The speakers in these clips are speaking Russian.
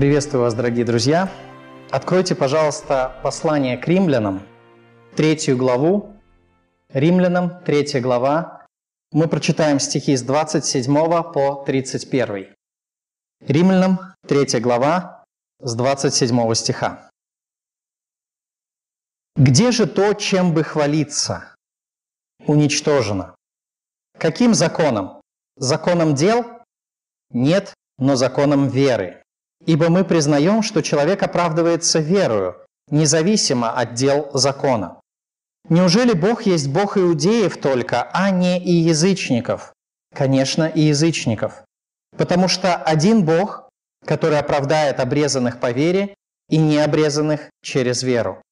Приветствую вас, дорогие друзья. Откройте, пожалуйста, послание к римлянам, третью главу. Римлянам, третья глава. Мы прочитаем стихи с 27 по 31. Римлянам, третья глава, с 27 стиха. «Где же то, чем бы хвалиться? Уничтожено. Каким законом? Законом дел? Нет, но законом веры. Ибо мы признаем, что человек оправдывается верою, независимо от дел закона. Неужели Бог есть Бог иудеев только, а не и язычников? Конечно, и язычников. Потому что один Бог, который оправдает обрезанных по вере и необрезанных через веру.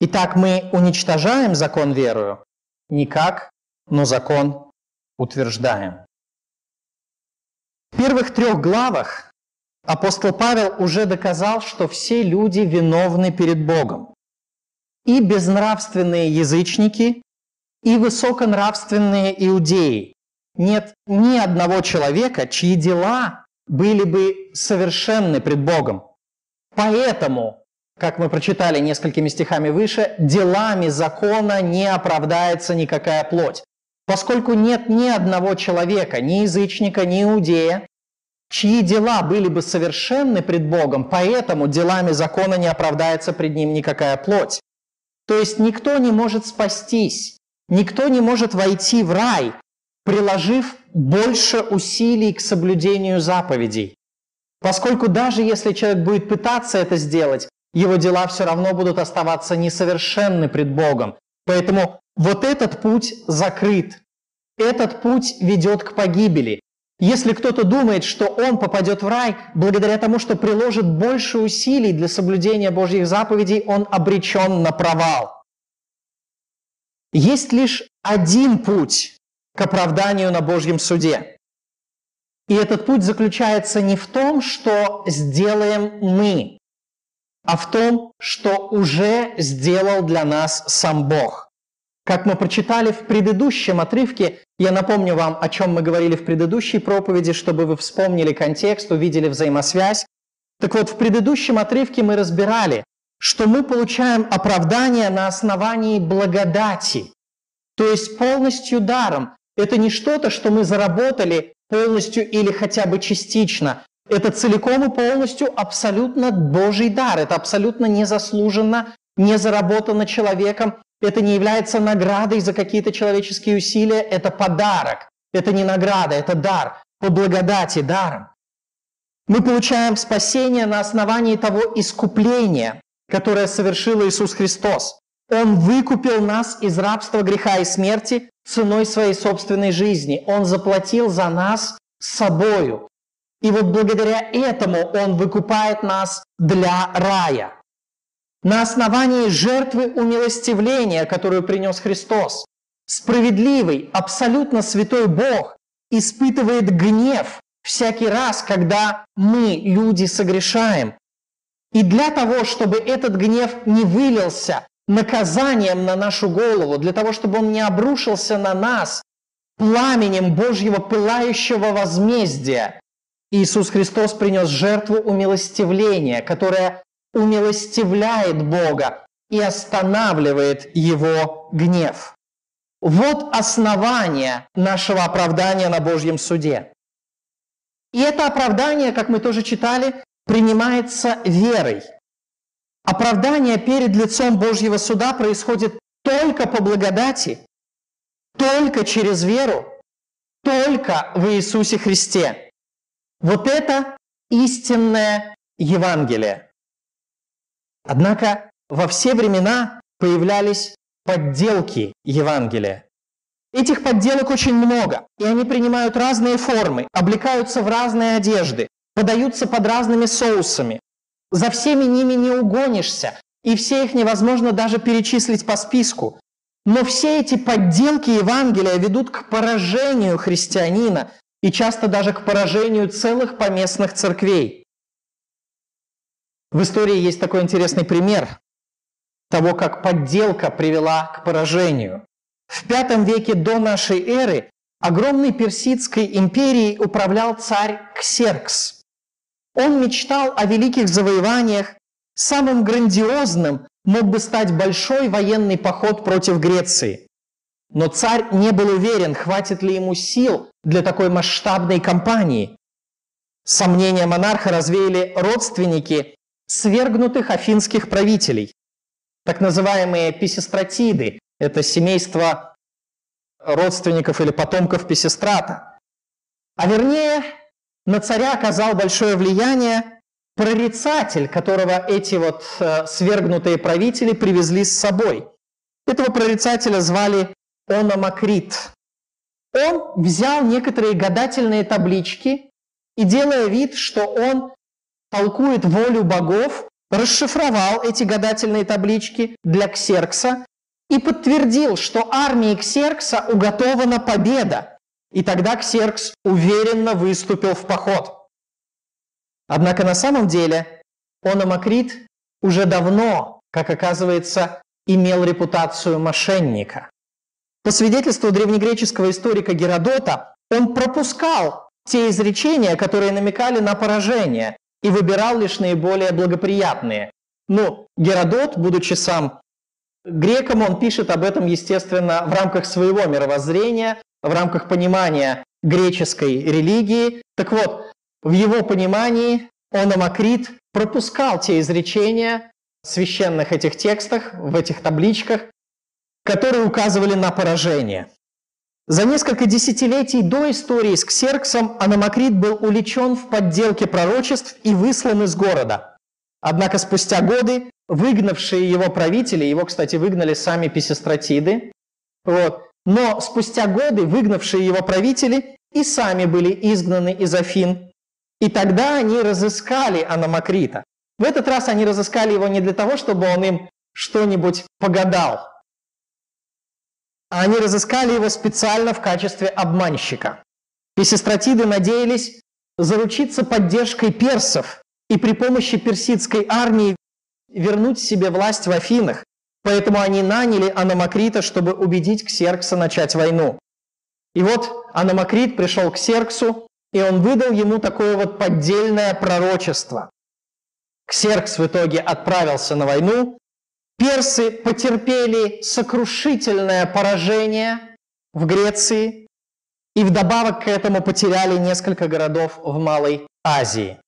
Итак, мы уничтожаем закон верою? Никак, но закон утверждаем. В первых трех главах апостол Павел уже доказал, что все люди виновны перед Богом. И безнравственные язычники, и высоконравственные иудеи. Нет ни одного человека, чьи дела были бы совершенны пред Богом. Поэтому, как мы прочитали несколькими стихами выше, делами закона не оправдается никакая плоть. Поскольку нет ни одного человека, ни язычника, ни иудея, чьи дела были бы совершенны пред Богом, поэтому делами закона не оправдается пред Ним никакая плоть. То есть никто не может спастись, никто не может войти в рай, приложив больше усилий к соблюдению заповедей. Поскольку даже если человек будет пытаться это сделать, его дела все равно будут оставаться несовершенны пред Богом. Поэтому вот этот путь закрыт. Этот путь ведет к погибели. Если кто-то думает, что он попадет в рай благодаря тому, что приложит больше усилий для соблюдения Божьих заповедей, он обречен на провал. Есть лишь один путь к оправданию на Божьем суде. И этот путь заключается не в том, что сделаем мы, а в том, что уже сделал для нас сам Бог. Как мы прочитали в предыдущем отрывке, я напомню вам, о чем мы говорили в предыдущей проповеди, чтобы вы вспомнили контекст, увидели взаимосвязь. Так вот, в предыдущем отрывке мы разбирали, что мы получаем оправдание на основании благодати, то есть полностью даром. Это не что-то, что мы заработали полностью или хотя бы частично. Это целиком и полностью абсолютно Божий дар. Это абсолютно незаслуженно, не заработано человеком. Это не является наградой за какие-то человеческие усилия, это подарок. Это не награда, это дар, по благодати даром. Мы получаем спасение на основании того искупления, которое совершил Иисус Христос. Он выкупил нас из рабства греха и смерти ценой своей собственной жизни. Он заплатил за нас собою. И вот благодаря этому Он выкупает нас для рая на основании жертвы умилостивления, которую принес Христос. Справедливый, абсолютно святой Бог испытывает гнев всякий раз, когда мы, люди, согрешаем. И для того, чтобы этот гнев не вылился наказанием на нашу голову, для того, чтобы он не обрушился на нас пламенем Божьего пылающего возмездия, Иисус Христос принес жертву умилостивления, которая умилостивляет Бога и останавливает его гнев. Вот основание нашего оправдания на Божьем суде. И это оправдание, как мы тоже читали, принимается верой. Оправдание перед лицом Божьего суда происходит только по благодати, только через веру, только в Иисусе Христе. Вот это истинное Евангелие. Однако во все времена появлялись подделки Евангелия. Этих подделок очень много, и они принимают разные формы, облекаются в разные одежды, подаются под разными соусами. За всеми ними не угонишься, и все их невозможно даже перечислить по списку. Но все эти подделки Евангелия ведут к поражению христианина и часто даже к поражению целых поместных церквей. В истории есть такой интересный пример того, как подделка привела к поражению. В V веке до нашей эры огромной персидской империей управлял царь Ксеркс. Он мечтал о великих завоеваниях. Самым грандиозным мог бы стать большой военный поход против Греции. Но царь не был уверен, хватит ли ему сил для такой масштабной кампании. Сомнения монарха развеяли родственники свергнутых афинских правителей. Так называемые писистратиды – это семейство родственников или потомков Писистрата. А вернее, на царя оказал большое влияние прорицатель, которого эти вот э, свергнутые правители привезли с собой. Этого прорицателя звали Ономакрит. Он взял некоторые гадательные таблички и, делая вид, что он толкует волю богов, расшифровал эти гадательные таблички для Ксеркса и подтвердил, что армии Ксеркса уготована победа. И тогда Ксеркс уверенно выступил в поход. Однако на самом деле Ономакрит уже давно, как оказывается, имел репутацию мошенника. По свидетельству древнегреческого историка Геродота, он пропускал те изречения, которые намекали на поражение, и выбирал лишь наиболее благоприятные. Ну, Геродот, будучи сам греком, он пишет об этом, естественно, в рамках своего мировоззрения, в рамках понимания греческой религии. Так вот, в его понимании Ономакрит пропускал те изречения в священных этих текстах, в этих табличках, которые указывали на поражение. За несколько десятилетий до истории с Ксерксом Аномакрит был увлечен в подделке пророчеств и выслан из города. Однако спустя годы выгнавшие его правители, его, кстати, выгнали сами писестратиды, вот, но спустя годы выгнавшие его правители и сами были изгнаны из Афин. И тогда они разыскали Аномакрита. В этот раз они разыскали его не для того, чтобы он им что-нибудь погадал, а они разыскали его специально в качестве обманщика. Писистратиды надеялись заручиться поддержкой персов и при помощи персидской армии вернуть себе власть в Афинах, поэтому они наняли Аномакрита, чтобы убедить Ксеркса начать войну. И вот Аномакрит пришел к Ксерксу, и он выдал ему такое вот поддельное пророчество. Ксеркс в итоге отправился на войну, Персы потерпели сокрушительное поражение в Греции и вдобавок к этому потеряли несколько городов в Малой Азии.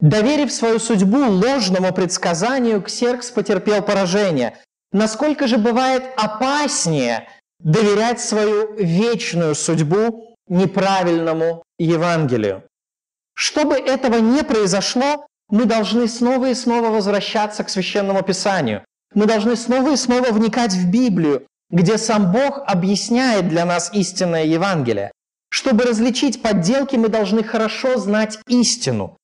Доверив свою судьбу ложному предсказанию, Ксеркс потерпел поражение. Насколько же бывает опаснее доверять свою вечную судьбу неправильному Евангелию? Чтобы этого не произошло, мы должны снова и снова возвращаться к священному писанию. Мы должны снова и снова вникать в Библию, где сам Бог объясняет для нас истинное Евангелие. Чтобы различить подделки, мы должны хорошо знать истину.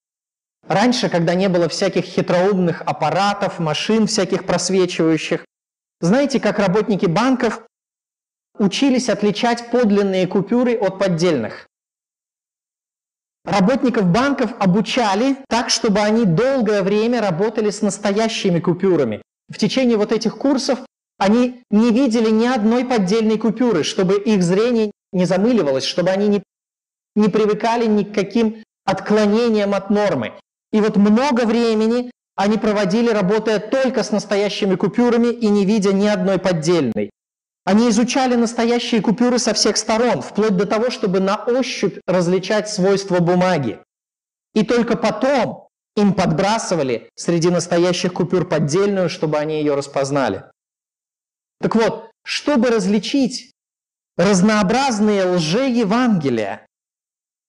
Раньше, когда не было всяких хитроумных аппаратов, машин всяких просвечивающих, знаете, как работники банков учились отличать подлинные купюры от поддельных. Работников банков обучали так, чтобы они долгое время работали с настоящими купюрами. В течение вот этих курсов они не видели ни одной поддельной купюры, чтобы их зрение не замыливалось, чтобы они не, не привыкали ни к каким отклонениям от нормы. И вот много времени они проводили, работая только с настоящими купюрами и не видя ни одной поддельной. Они изучали настоящие купюры со всех сторон, вплоть до того, чтобы на ощупь различать свойства бумаги. И только потом им подбрасывали среди настоящих купюр поддельную, чтобы они ее распознали. Так вот, чтобы различить разнообразные лже-евангелия,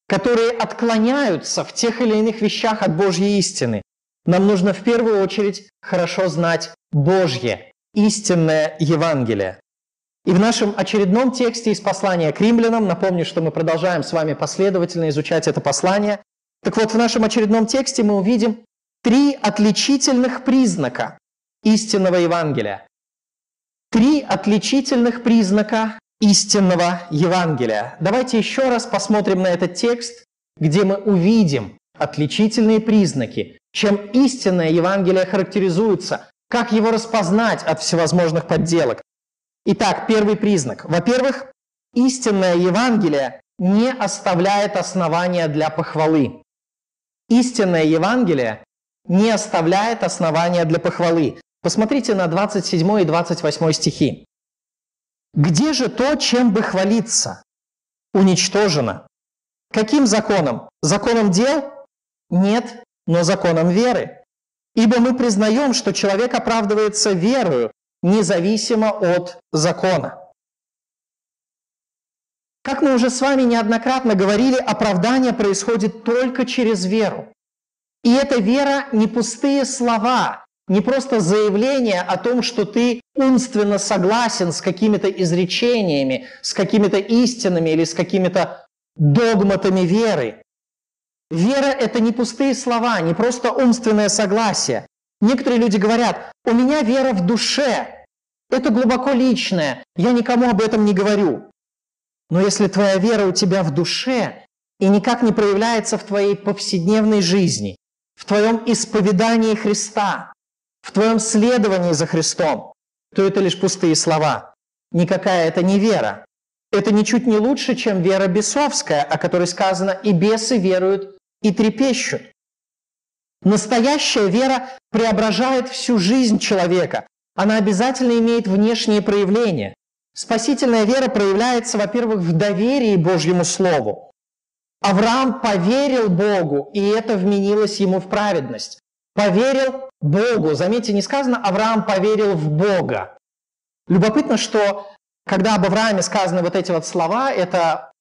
которые отклоняются в тех или иных вещах от Божьей истины, нам нужно в первую очередь хорошо знать Божье, истинное Евангелие. И в нашем очередном тексте из послания к римлянам, напомню, что мы продолжаем с вами последовательно изучать это послание, так вот в нашем очередном тексте мы увидим три отличительных признака истинного Евангелия. Три отличительных признака истинного Евангелия. Давайте еще раз посмотрим на этот текст, где мы увидим отличительные признаки, чем истинное Евангелие характеризуется, как его распознать от всевозможных подделок. Итак, первый признак. Во-первых, истинное Евангелие не оставляет основания для похвалы. истинное Евангелие не оставляет основания для похвалы. Посмотрите на 27 и 28 стихи. «Где же то, чем бы хвалиться? Уничтожено. Каким законом? Законом дел? Нет, но законом веры. Ибо мы признаем, что человек оправдывается верою, независимо от закона. Как мы уже с вами неоднократно говорили, оправдание происходит только через веру. И эта вера не пустые слова, не просто заявление о том, что ты умственно согласен с какими-то изречениями, с какими-то истинами или с какими-то догматами веры. Вера – это не пустые слова, не просто умственное согласие. Некоторые люди говорят, у меня вера в душе, это глубоко личное, я никому об этом не говорю. Но если твоя вера у тебя в душе и никак не проявляется в твоей повседневной жизни, в твоем исповедании Христа, в твоем следовании за Христом, то это лишь пустые слова. Никакая это не вера. Это ничуть не лучше, чем вера бесовская, о которой сказано «и бесы веруют и трепещут». Настоящая вера преображает всю жизнь человека. Она обязательно имеет внешние проявления. Спасительная вера проявляется, во-первых, в доверии Божьему Слову. Авраам поверил Богу, и это вменилось ему в праведность. Поверил Богу. Заметьте, не сказано «Авраам поверил в Бога». Любопытно, что когда об Аврааме сказаны вот эти вот слова, это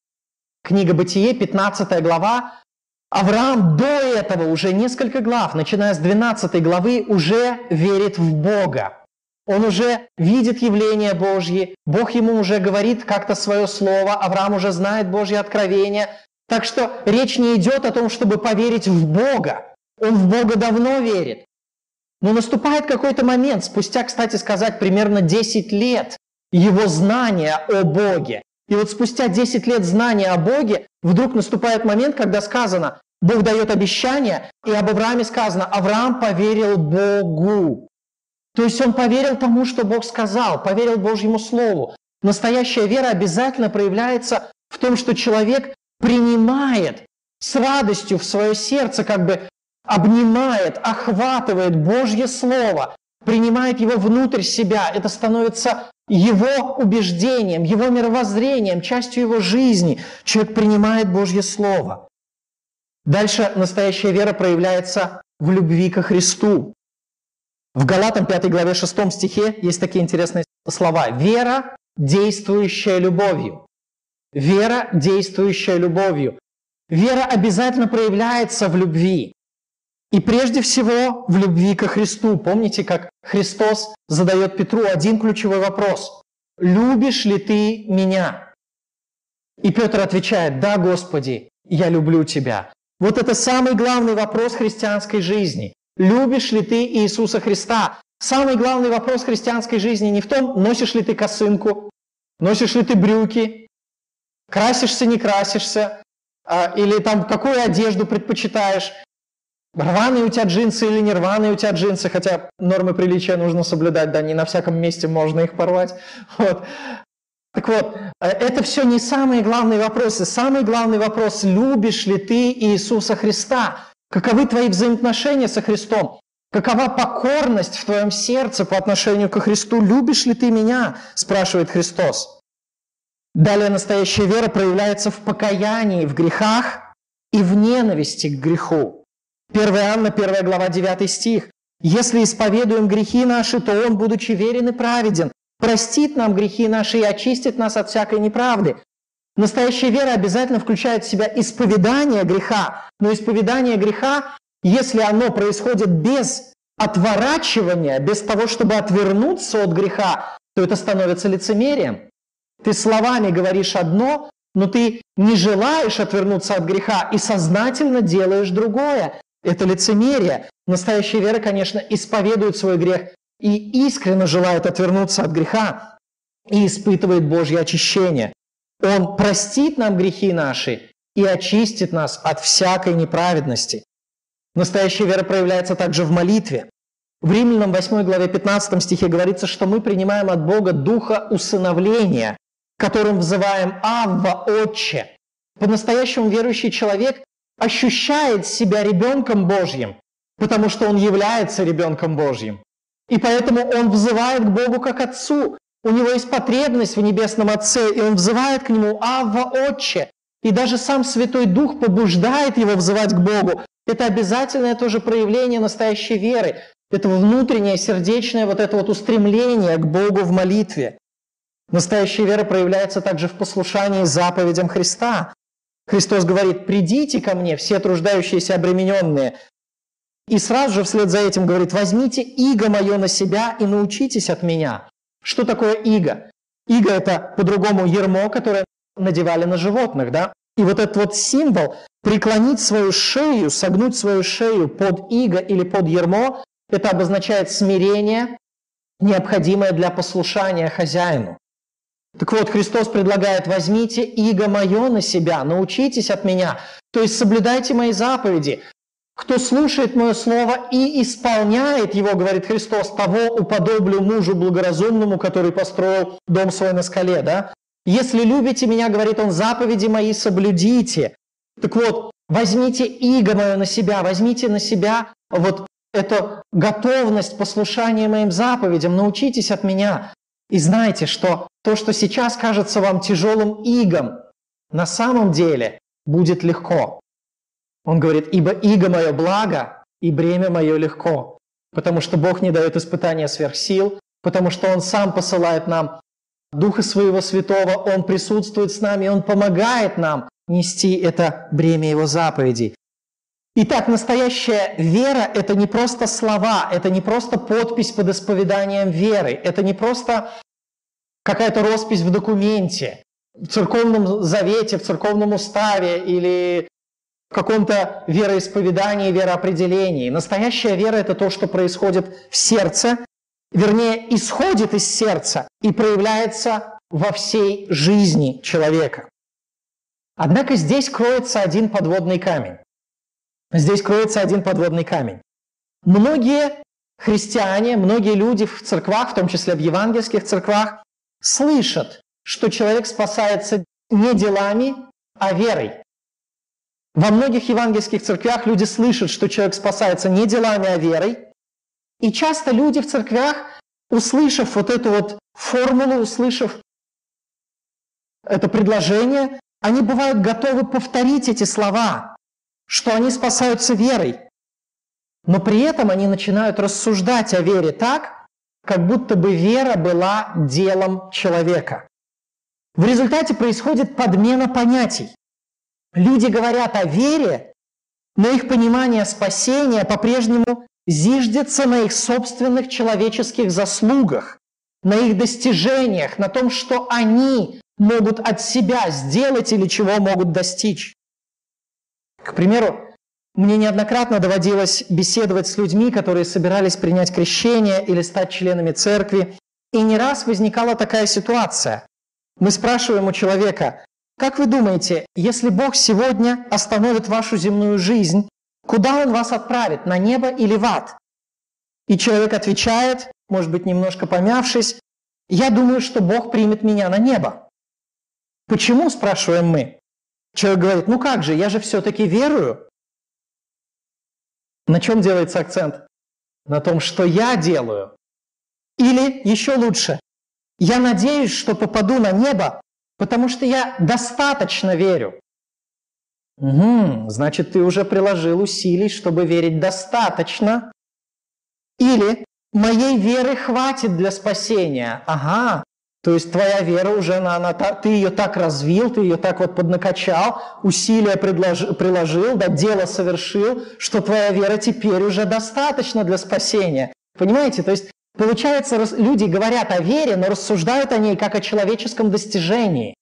книга Бытие, 15 глава, Авраам до этого уже несколько глав, начиная с 12 главы, уже верит в Бога. Он уже видит явление Божье, Бог ему уже говорит как-то свое слово, Авраам уже знает Божье откровение. Так что речь не идет о том, чтобы поверить в Бога. Он в Бога давно верит. Но наступает какой-то момент, спустя, кстати сказать, примерно 10 лет его знания о Боге. И вот спустя 10 лет знания о Боге вдруг наступает момент, когда сказано, Бог дает обещание, и об Аврааме сказано, Авраам поверил Богу. То есть он поверил тому, что Бог сказал, поверил Божьему Слову. Настоящая вера обязательно проявляется в том, что человек принимает с радостью в свое сердце, как бы обнимает, охватывает Божье Слово, принимает его внутрь себя. Это становится его убеждением, его мировоззрением, частью его жизни. Человек принимает Божье Слово. Дальше настоящая вера проявляется в любви ко Христу. В Галатам 5 главе 6 стихе есть такие интересные слова. «Вера, действующая любовью». Вера, действующая любовью. Вера обязательно проявляется в любви. И прежде всего в любви ко Христу. Помните, как Христос задает Петру один ключевой вопрос. «Любишь ли ты меня?» И Петр отвечает, «Да, Господи, я люблю Тебя». Вот это самый главный вопрос христианской жизни. Любишь ли ты Иисуса Христа? Самый главный вопрос христианской жизни не в том, носишь ли ты косынку, носишь ли ты брюки, красишься, не красишься, а, или там какую одежду предпочитаешь, рваные у тебя джинсы или не рваные у тебя джинсы, хотя нормы приличия нужно соблюдать, да, не на всяком месте можно их порвать. Вот. Так вот, э, это все не самые главные вопросы. Самый главный вопрос, любишь ли ты Иисуса Христа? Каковы твои взаимоотношения со Христом? Какова покорность в твоем сердце по отношению к Христу? Любишь ли ты меня? спрашивает Христос. Далее настоящая вера проявляется в покаянии в грехах и в ненависти к греху. 1 Анна, 1 глава, 9 стих. «Если исповедуем грехи наши, то Он, будучи верен и праведен, простит нам грехи наши и очистит нас от всякой неправды. Настоящая вера обязательно включает в себя исповедание греха, но исповедание греха, если оно происходит без отворачивания, без того, чтобы отвернуться от греха, то это становится лицемерием. Ты словами говоришь одно, но ты не желаешь отвернуться от греха и сознательно делаешь другое. Это лицемерие. Настоящая вера, конечно, исповедует свой грех и искренне желает отвернуться от греха и испытывает Божье очищение. Он простит нам грехи наши и очистит нас от всякой неправедности. Настоящая вера проявляется также в молитве. В Римлянам 8 главе 15 стихе говорится, что мы принимаем от Бога духа усыновления, которым взываем «Авва, Отче». По-настоящему верующий человек ощущает себя ребенком Божьим, потому что он является ребенком Божьим. И поэтому он взывает к Богу как Отцу. У него есть потребность в Небесном Отце, и он взывает к Нему «Авва, Отче». И даже сам Святой Дух побуждает его взывать к Богу. Это обязательное тоже проявление настоящей веры. Это внутреннее, сердечное вот это вот устремление к Богу в молитве. Настоящая вера проявляется также в послушании заповедям Христа. Христос говорит, придите ко мне, все труждающиеся обремененные. И сразу же вслед за этим говорит, возьмите иго мое на себя и научитесь от меня. Что такое иго? Иго – это по-другому ермо, которое надевали на животных, да? И вот этот вот символ преклонить свою шею, согнуть свою шею под иго или под ермо, это обозначает смирение, необходимое для послушания хозяину. Так вот, Христос предлагает, возьмите иго мое на себя, научитесь от меня, то есть соблюдайте мои заповеди. Кто слушает мое слово и исполняет его, говорит Христос, того уподоблю мужу благоразумному, который построил дом свой на скале. Да? Если любите меня, говорит он, заповеди мои соблюдите. Так вот, возьмите иго мое на себя, возьмите на себя вот эту готовность послушания моим заповедям, научитесь от меня. И знайте, что то, что сейчас кажется вам тяжелым игом, на самом деле будет легко. Он говорит, ибо иго мое благо, и бремя мое легко. Потому что Бог не дает испытания сверх сил, потому что Он сам посылает нам Духа Своего Святого, Он присутствует с нами, Он помогает нам нести это бремя Его заповедей. Итак, настоящая вера – это не просто слова, это не просто подпись под исповеданием веры, это не просто какая-то роспись в документе, в церковном завете, в церковном уставе или каком-то вероисповедании, вероопределении. Настоящая вера – это то, что происходит в сердце, вернее, исходит из сердца и проявляется во всей жизни человека. Однако здесь кроется один подводный камень. Здесь кроется один подводный камень. Многие христиане, многие люди в церквах, в том числе в евангельских церквах, слышат, что человек спасается не делами, а верой. Во многих евангельских церквях люди слышат, что человек спасается не делами, а верой. И часто люди в церквях, услышав вот эту вот формулу, услышав это предложение, они бывают готовы повторить эти слова что они спасаются верой. Но при этом они начинают рассуждать о вере так, как будто бы вера была делом человека. В результате происходит подмена понятий. Люди говорят о вере, но их понимание спасения по-прежнему зиждется на их собственных человеческих заслугах, на их достижениях, на том, что они могут от себя сделать или чего могут достичь. К примеру, мне неоднократно доводилось беседовать с людьми, которые собирались принять крещение или стать членами церкви, и не раз возникала такая ситуация. Мы спрашиваем у человека, как вы думаете, если Бог сегодня остановит вашу земную жизнь, куда Он вас отправит, на небо или в ад? И человек отвечает, может быть, немножко помявшись, я думаю, что Бог примет меня на небо. Почему, спрашиваем мы? Человек говорит, ну как же, я же все-таки верую. На чем делается акцент? На том, что я делаю. Или еще лучше, я надеюсь, что попаду на небо, потому что я достаточно верю. Угу, значит, ты уже приложил усилий, чтобы верить достаточно. Или моей веры хватит для спасения. Ага, то есть твоя вера уже, она, она, ты ее так развил, ты ее так вот поднакачал, усилия предложи, приложил, да, дело совершил, что твоя вера теперь уже достаточно для спасения. Понимаете? То есть получается, люди говорят о вере, но рассуждают о ней как о человеческом достижении.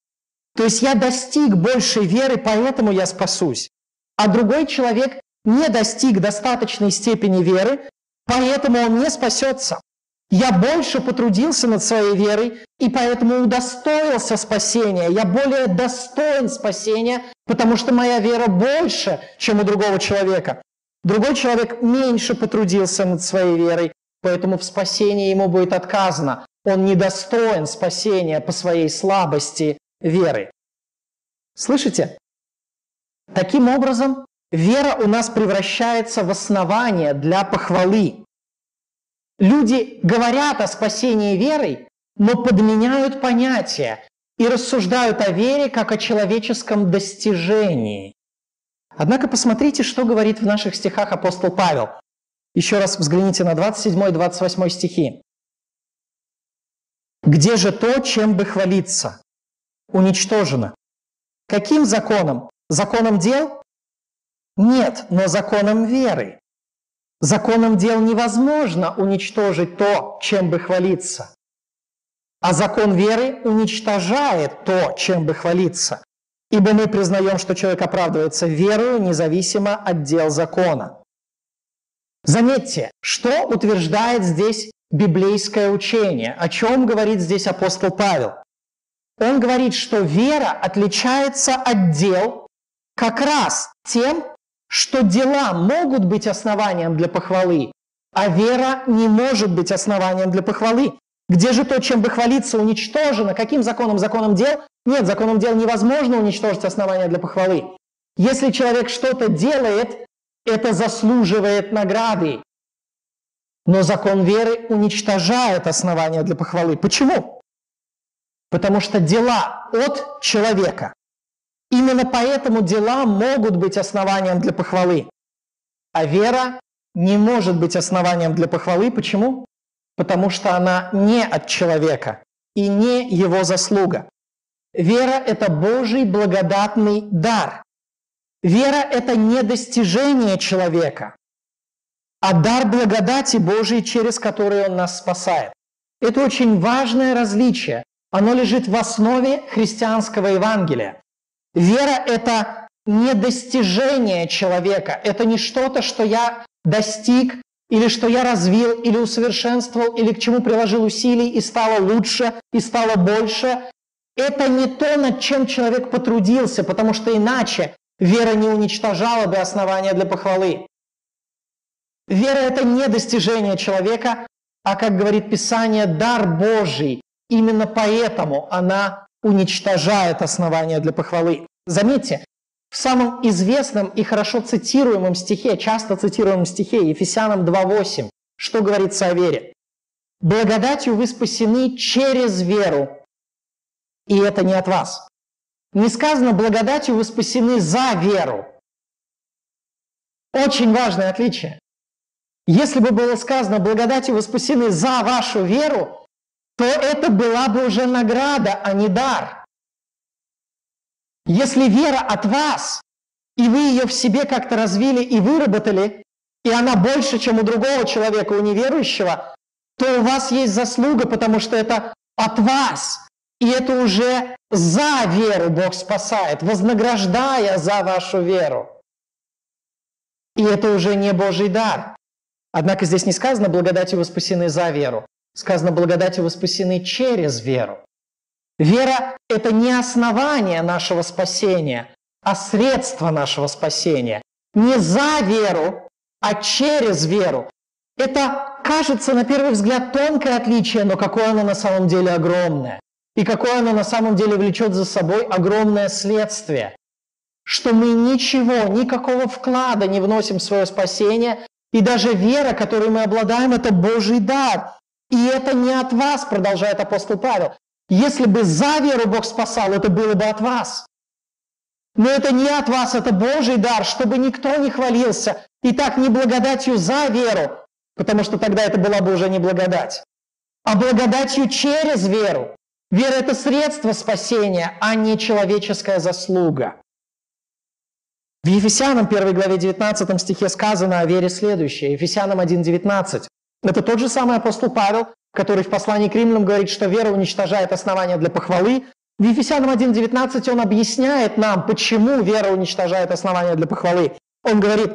То есть я достиг большей веры, поэтому я спасусь. А другой человек не достиг достаточной степени веры, поэтому он не спасется. Я больше потрудился над своей верой, и поэтому удостоился спасения. Я более достоин спасения, потому что моя вера больше, чем у другого человека. Другой человек меньше потрудился над своей верой, поэтому в спасении ему будет отказано. Он недостоин спасения по своей слабости веры. Слышите? Таким образом, вера у нас превращается в основание для похвалы. Люди говорят о спасении верой, но подменяют понятия и рассуждают о вере как о человеческом достижении. Однако посмотрите, что говорит в наших стихах апостол Павел. Еще раз взгляните на 27 и 28 стихи. «Где же то, чем бы хвалиться? Уничтожено. Каким законом? Законом дел? Нет, но законом веры. Законом дел невозможно уничтожить то, чем бы хвалиться. А закон веры уничтожает то, чем бы хвалиться. Ибо мы признаем, что человек оправдывается верою, независимо от дел закона. Заметьте, что утверждает здесь библейское учение, о чем говорит здесь апостол Павел. Он говорит, что вера отличается от дел как раз тем, что дела могут быть основанием для похвалы, а вера не может быть основанием для похвалы. Где же то, чем бы хвалиться, уничтожено? Каким законом? Законом дел? Нет, законом дел невозможно уничтожить основания для похвалы. Если человек что-то делает, это заслуживает награды. Но закон веры уничтожает основания для похвалы. Почему? Потому что дела от человека. Именно поэтому дела могут быть основанием для похвалы. А вера не может быть основанием для похвалы. Почему? Потому что она не от человека и не его заслуга. Вера – это Божий благодатный дар. Вера – это не достижение человека, а дар благодати Божией, через который Он нас спасает. Это очень важное различие. Оно лежит в основе христианского Евангелия. Вера – это не достижение человека, это не что-то, что я достиг, или что я развил, или усовершенствовал, или к чему приложил усилий и стало лучше, и стало больше. Это не то, над чем человек потрудился, потому что иначе вера не уничтожала бы основания для похвалы. Вера – это не достижение человека, а, как говорит Писание, дар Божий. Именно поэтому она уничтожает основания для похвалы. Заметьте, в самом известном и хорошо цитируемом стихе, часто цитируемом стихе Ефесянам 2.8, что говорится о вере? «Благодатью вы спасены через веру, и это не от вас». Не сказано «благодатью вы спасены за веру». Очень важное отличие. Если бы было сказано «благодатью вы спасены за вашу веру», то это была бы уже награда, а не дар. Если вера от вас, и вы ее в себе как-то развили и выработали, и она больше, чем у другого человека, у неверующего, то у вас есть заслуга, потому что это от вас. И это уже за веру Бог спасает, вознаграждая за вашу веру. И это уже не Божий дар. Однако здесь не сказано «благодатью вы спасены за веру». Сказано «благодатью вы спасены через веру». Вера – это не основание нашего спасения, а средство нашего спасения. Не за веру, а через веру. Это кажется на первый взгляд тонкое отличие, но какое оно на самом деле огромное. И какое оно на самом деле влечет за собой огромное следствие. Что мы ничего, никакого вклада не вносим в свое спасение, и даже вера, которой мы обладаем, это Божий дар. И это не от вас, продолжает апостол Павел. Если бы за веру Бог спасал, это было бы от вас. Но это не от вас, это Божий дар, чтобы никто не хвалился. И так не благодатью за веру, потому что тогда это была бы уже не благодать, а благодатью через веру. Вера – это средство спасения, а не человеческая заслуга. В Ефесянам 1 главе 19 стихе сказано о вере следующее. Ефесянам 1.19. Это тот же самый апостол Павел, который в послании к римлянам говорит, что вера уничтожает основания для похвалы. В Ефесянам 1.19 он объясняет нам, почему вера уничтожает основания для похвалы. Он говорит,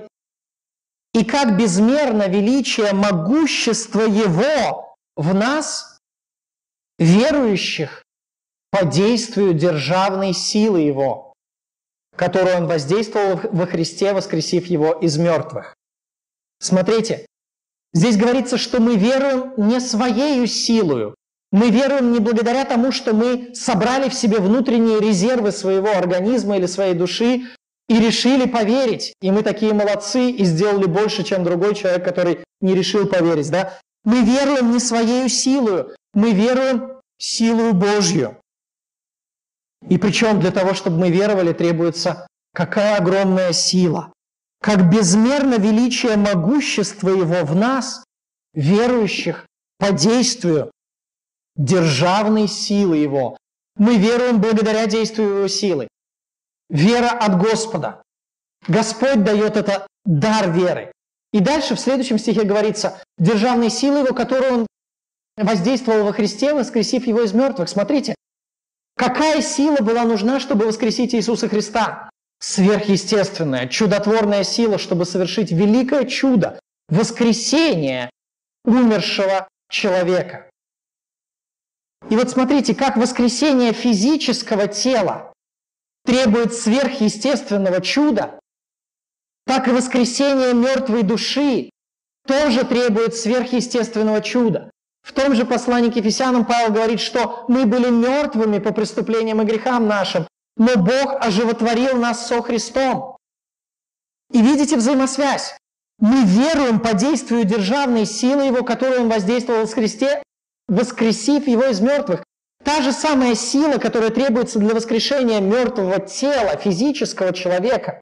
«И как безмерно величие могущества Его в нас, верующих, по действию державной силы Его» которую Он воздействовал во Христе, воскресив Его из мертвых. Смотрите, здесь говорится, что мы веруем не своей силою, мы веруем не благодаря тому, что мы собрали в себе внутренние резервы своего организма или своей души, и решили поверить, и мы такие молодцы, и сделали больше, чем другой человек, который не решил поверить. Да? Мы веруем не своей силой, мы веруем силу Божью. И причем для того, чтобы мы веровали, требуется какая огромная сила, как безмерно величие могущества Его в нас, верующих, по действию державной силы Его. Мы веруем благодаря действию Его силы. Вера от Господа. Господь дает это дар веры. И дальше в следующем стихе говорится, державной силы Его, которую Он воздействовал во Христе, воскресив Его из мертвых. Смотрите, какая сила была нужна, чтобы воскресить Иисуса Христа? Сверхъестественная, чудотворная сила, чтобы совершить великое чудо, воскресение умершего человека. И вот смотрите, как воскресение физического тела требует сверхъестественного чуда, так и воскресение мертвой души тоже требует сверхъестественного чуда. В том же послании к Ефесянам Павел говорит, что мы были мертвыми по преступлениям и грехам нашим, но Бог оживотворил нас со Христом. И видите взаимосвязь. Мы веруем по действию державной силы Его, которую Он воздействовал в Христе, воскресив Его из мертвых. Та же самая сила, которая требуется для воскрешения мертвого тела, физического человека.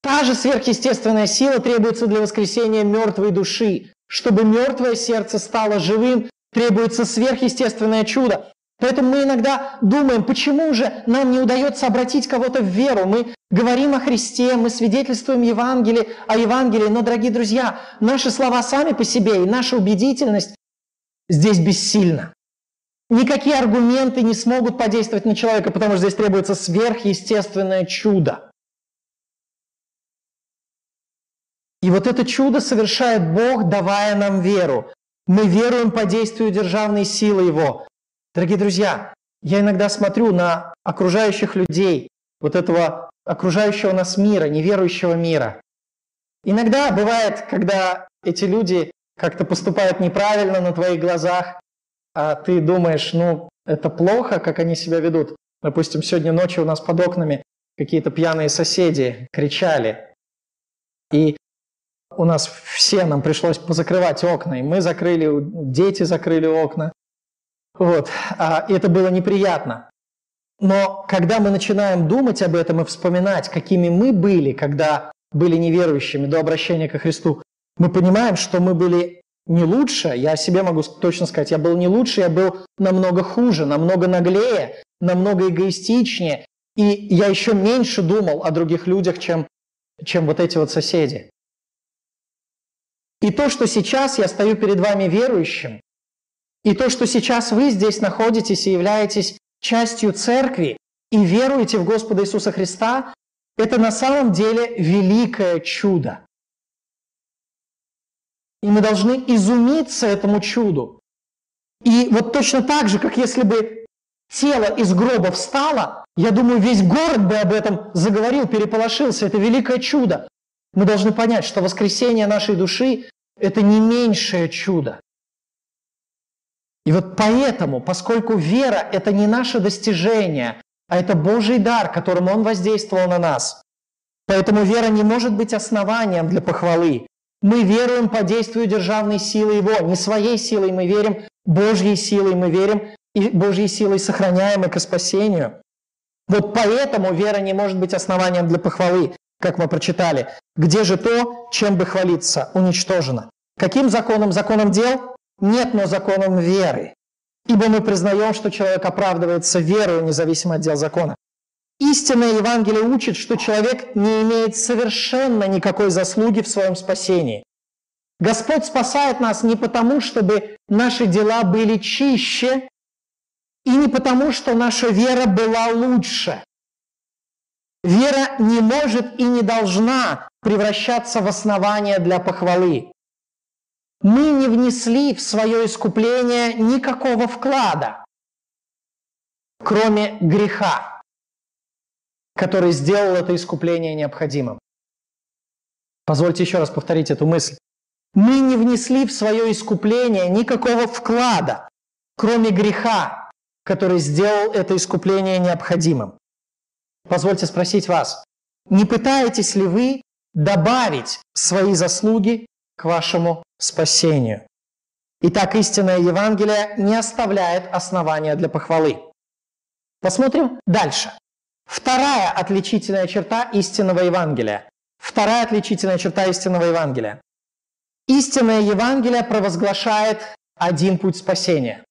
Та же сверхъестественная сила требуется для воскресения мертвой души. Чтобы мертвое сердце стало живым, требуется сверхъестественное чудо. Поэтому мы иногда думаем, почему же нам не удается обратить кого-то в веру. Мы говорим о Христе, мы свидетельствуем Евангелие, о Евангелии, но, дорогие друзья, наши слова сами по себе и наша убедительность здесь бессильна. Никакие аргументы не смогут подействовать на человека, потому что здесь требуется сверхъестественное чудо. И вот это чудо совершает Бог, давая нам веру. Мы веруем по действию державной силы Его. Дорогие друзья, я иногда смотрю на окружающих людей, вот этого окружающего нас мира, неверующего мира. Иногда бывает, когда эти люди как-то поступают неправильно на твоих глазах, а ты думаешь, ну, это плохо, как они себя ведут. Допустим, сегодня ночью у нас под окнами какие-то пьяные соседи кричали. И у нас все, нам пришлось позакрывать окна. И мы закрыли, дети закрыли окна. Вот. А, и это было неприятно. Но когда мы начинаем думать об этом и вспоминать, какими мы были, когда были неверующими до обращения ко Христу, мы понимаем, что мы были не лучше, я себе могу точно сказать, я был не лучше, я был намного хуже, намного наглее, намного эгоистичнее, и я еще меньше думал о других людях, чем, чем вот эти вот соседи. И то, что сейчас я стою перед вами верующим, и то, что сейчас вы здесь находитесь и являетесь частью церкви и веруете в Господа Иисуса Христа, это на самом деле великое чудо. И мы должны изумиться этому чуду. И вот точно так же, как если бы тело из гроба встало, я думаю, весь город бы об этом заговорил, переполошился. Это великое чудо. Мы должны понять, что воскресение нашей души – это не меньшее чудо. И вот поэтому, поскольку вера – это не наше достижение, а это Божий дар, которым Он воздействовал на нас, поэтому вера не может быть основанием для похвалы. Мы веруем по действию державной силы Его, не своей силой мы верим, Божьей силой мы верим, и Божьей силой сохраняем и к спасению. Вот поэтому вера не может быть основанием для похвалы, как мы прочитали. Где же то, чем бы хвалиться, уничтожено? Каким законом? Законом дел? Нет, но законом веры. Ибо мы признаем, что человек оправдывается верою, независимо от дел закона. Истинное Евангелие учит, что человек не имеет совершенно никакой заслуги в своем спасении. Господь спасает нас не потому, чтобы наши дела были чище, и не потому, что наша вера была лучше. Вера не может и не должна превращаться в основание для похвалы мы не внесли в свое искупление никакого вклада, кроме греха, который сделал это искупление необходимым. Позвольте еще раз повторить эту мысль. Мы не внесли в свое искупление никакого вклада, кроме греха, который сделал это искупление необходимым. Позвольте спросить вас, не пытаетесь ли вы добавить свои заслуги к вашему спасению? Итак, истинное Евангелие не оставляет основания для похвалы. Посмотрим дальше. Вторая отличительная черта истинного Евангелия. Вторая отличительная черта истинного Евангелия. Истинное Евангелие провозглашает один путь спасения.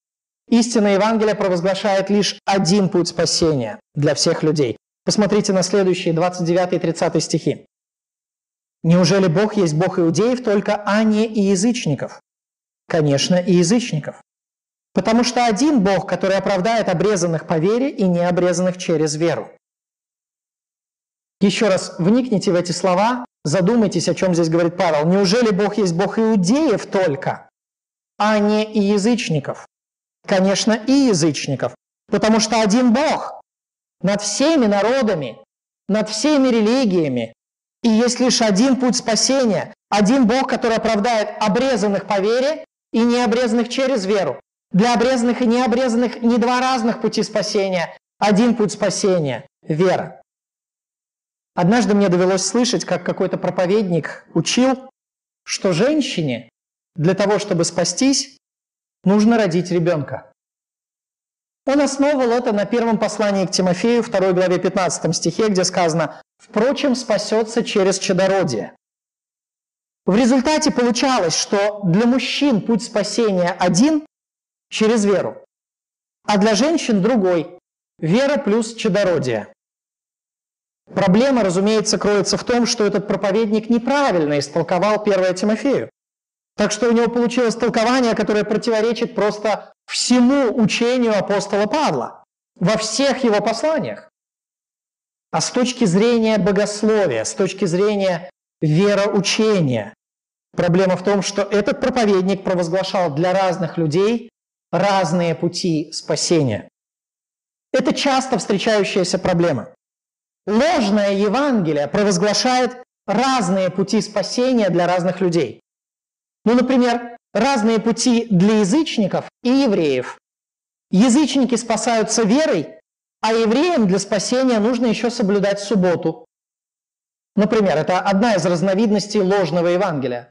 Истинное Евангелие провозглашает лишь один путь спасения для всех людей. Посмотрите на следующие 29 и 30 стихи. «Неужели Бог есть Бог иудеев только, а не и язычников?» Конечно, и язычников. Потому что один Бог, который оправдает обрезанных по вере и необрезанных через веру. Еще раз вникните в эти слова, задумайтесь, о чем здесь говорит Павел. Неужели Бог есть Бог иудеев только, а не и язычников? Конечно, и язычников, потому что один Бог над всеми народами, над всеми религиями, и есть лишь один путь спасения, один Бог, который оправдает обрезанных по вере и необрезанных через веру. Для обрезанных и необрезанных не два разных пути спасения, один путь спасения – вера. Однажды мне довелось слышать, как какой-то проповедник учил, что женщине для того, чтобы спастись, нужно родить ребенка. Он основывал это на первом послании к Тимофею, 2 главе 15 стихе, где сказано «Впрочем, спасется через чадородие». В результате получалось, что для мужчин путь спасения один – через веру, а для женщин другой – вера плюс чадородие. Проблема, разумеется, кроется в том, что этот проповедник неправильно истолковал 1 Тимофею. Так что у него получилось толкование, которое противоречит просто всему учению апостола Павла во всех его посланиях. А с точки зрения богословия, с точки зрения вероучения, Проблема в том, что этот проповедник провозглашал для разных людей разные пути спасения. Это часто встречающаяся проблема. Ложное Евангелие провозглашает разные пути спасения для разных людей. Ну, например, разные пути для язычников и евреев. Язычники спасаются верой, а евреям для спасения нужно еще соблюдать субботу. Например, это одна из разновидностей ложного Евангелия.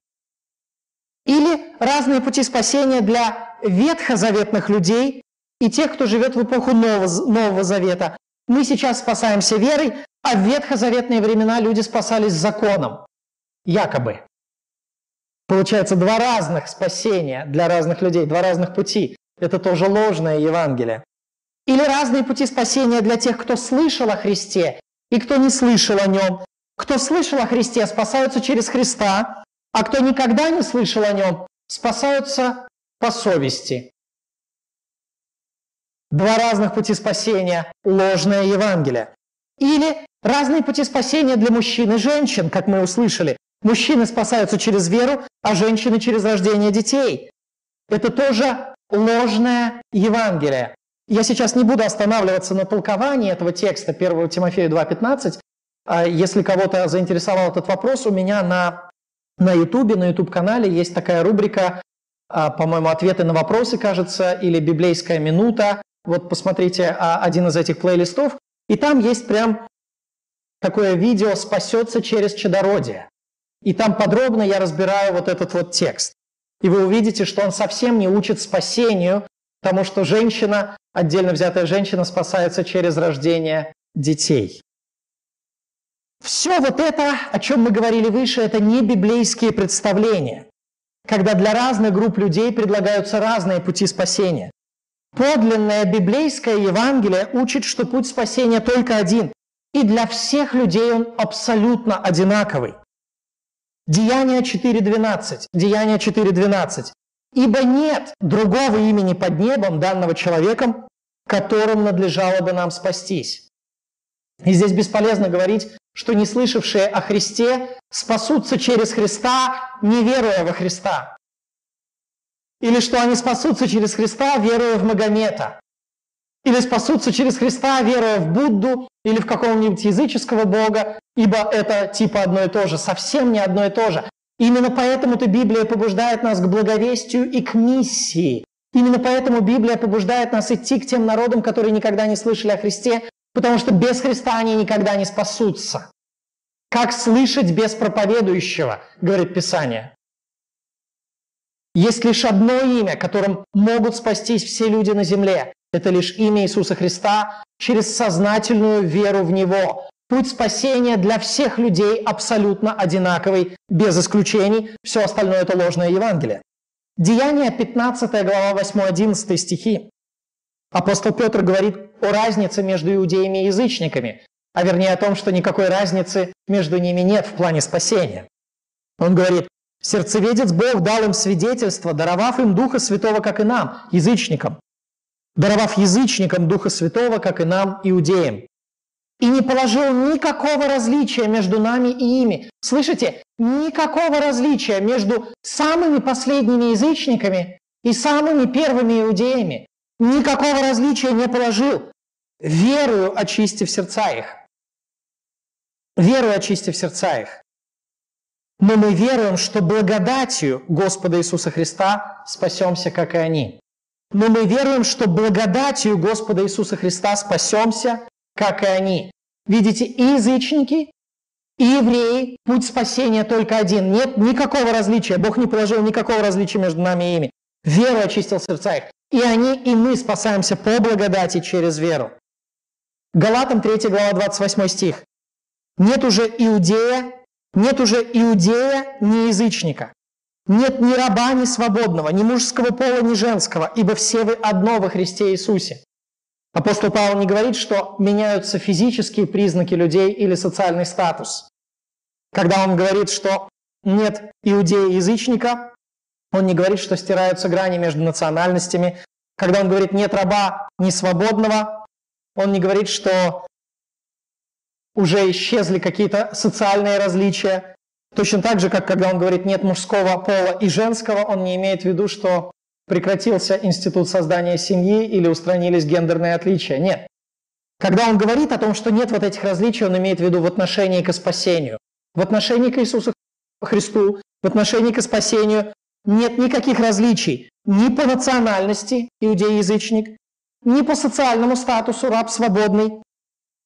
Или разные пути спасения для ветхозаветных людей и тех, кто живет в эпоху Нового, Нового Завета. Мы сейчас спасаемся верой, а в ветхозаветные времена люди спасались законом. Якобы. Получается, два разных спасения для разных людей, два разных пути. Это тоже ложное Евангелие. Или разные пути спасения для тех, кто слышал о Христе и кто не слышал о нем. Кто слышал о Христе, спасаются через Христа, а кто никогда не слышал о нем, спасаются по совести. Два разных пути спасения – ложное Евангелие. Или разные пути спасения для мужчин и женщин, как мы услышали. Мужчины спасаются через веру, а женщины через рождение детей. Это тоже ложное Евангелие. Я сейчас не буду останавливаться на толковании этого текста 1 Тимофею 2.15. А если кого-то заинтересовал этот вопрос, у меня на на Ютубе, на Ютуб-канале есть такая рубрика, а, по-моему, «Ответы на вопросы», кажется, или «Библейская минута». Вот посмотрите а, один из этих плейлистов, и там есть прям такое видео «Спасется через чадородие». И там подробно я разбираю вот этот вот текст. И вы увидите, что он совсем не учит спасению, потому что женщина, отдельно взятая женщина, спасается через рождение детей. Все вот это, о чем мы говорили выше, это не библейские представления, когда для разных групп людей предлагаются разные пути спасения. Подлинное библейское Евангелие учит, что путь спасения только один, и для всех людей он абсолютно одинаковый. Деяние 4.12. Деяние 4.12. «Ибо нет другого имени под небом, данного человеком, которым надлежало бы нам спастись». И здесь бесполезно говорить что не слышавшие о Христе спасутся через Христа, не веруя во Христа. Или что они спасутся через Христа, веруя в Магомета. Или спасутся через Христа, веруя в Будду или в какого-нибудь языческого бога, ибо это типа одно и то же, совсем не одно и то же. Именно поэтому-то Библия побуждает нас к благовестию и к миссии. Именно поэтому Библия побуждает нас идти к тем народам, которые никогда не слышали о Христе, потому что без Христа они никогда не спасутся. Как слышать без проповедующего, говорит Писание. Есть лишь одно имя, которым могут спастись все люди на земле. Это лишь имя Иисуса Христа через сознательную веру в Него. Путь спасения для всех людей абсолютно одинаковый, без исключений. Все остальное – это ложное Евангелие. Деяние 15 глава 8-11 стихи. Апостол Петр говорит о разнице между иудеями и язычниками, а вернее о том, что никакой разницы между ними нет в плане спасения. Он говорит, сердцеведец Бог дал им свидетельство, даровав им Духа Святого, как и нам, язычникам, даровав язычникам Духа Святого, как и нам, иудеям и не положил никакого различия между нами и ими. Слышите? Никакого различия между самыми последними язычниками и самыми первыми иудеями. Никакого различия не положил, верую очистив сердца их. Верую очистив сердца их. Но мы веруем, что благодатью Господа Иисуса Христа спасемся, как и они. Но мы веруем, что благодатью Господа Иисуса Христа спасемся, как и они. Видите, и язычники, и евреи, путь спасения только один. Нет никакого различия. Бог не положил никакого различия между нами и ими. Веру очистил сердца их. И они, и мы спасаемся по благодати через веру. Галатам 3 глава 28 стих. Нет уже иудея, нет уже иудея, ни язычника. Нет ни раба, ни свободного, ни мужского пола, ни женского, ибо все вы одно во Христе Иисусе. Апостол Павел не говорит, что меняются физические признаки людей или социальный статус. Когда он говорит, что нет иудея-язычника, он не говорит, что стираются грани между национальностями. Когда он говорит «нет раба, ни свободного», он не говорит, что уже исчезли какие-то социальные различия. Точно так же, как когда он говорит «нет мужского пола и женского», он не имеет в виду, что прекратился институт создания семьи или устранились гендерные отличия. Нет. Когда он говорит о том, что нет вот этих различий, он имеет в виду в отношении к спасению. В отношении к Иисусу Христу, в отношении к спасению нет никаких различий ни по национальности, иудей-язычник, ни по социальному статусу, раб свободный,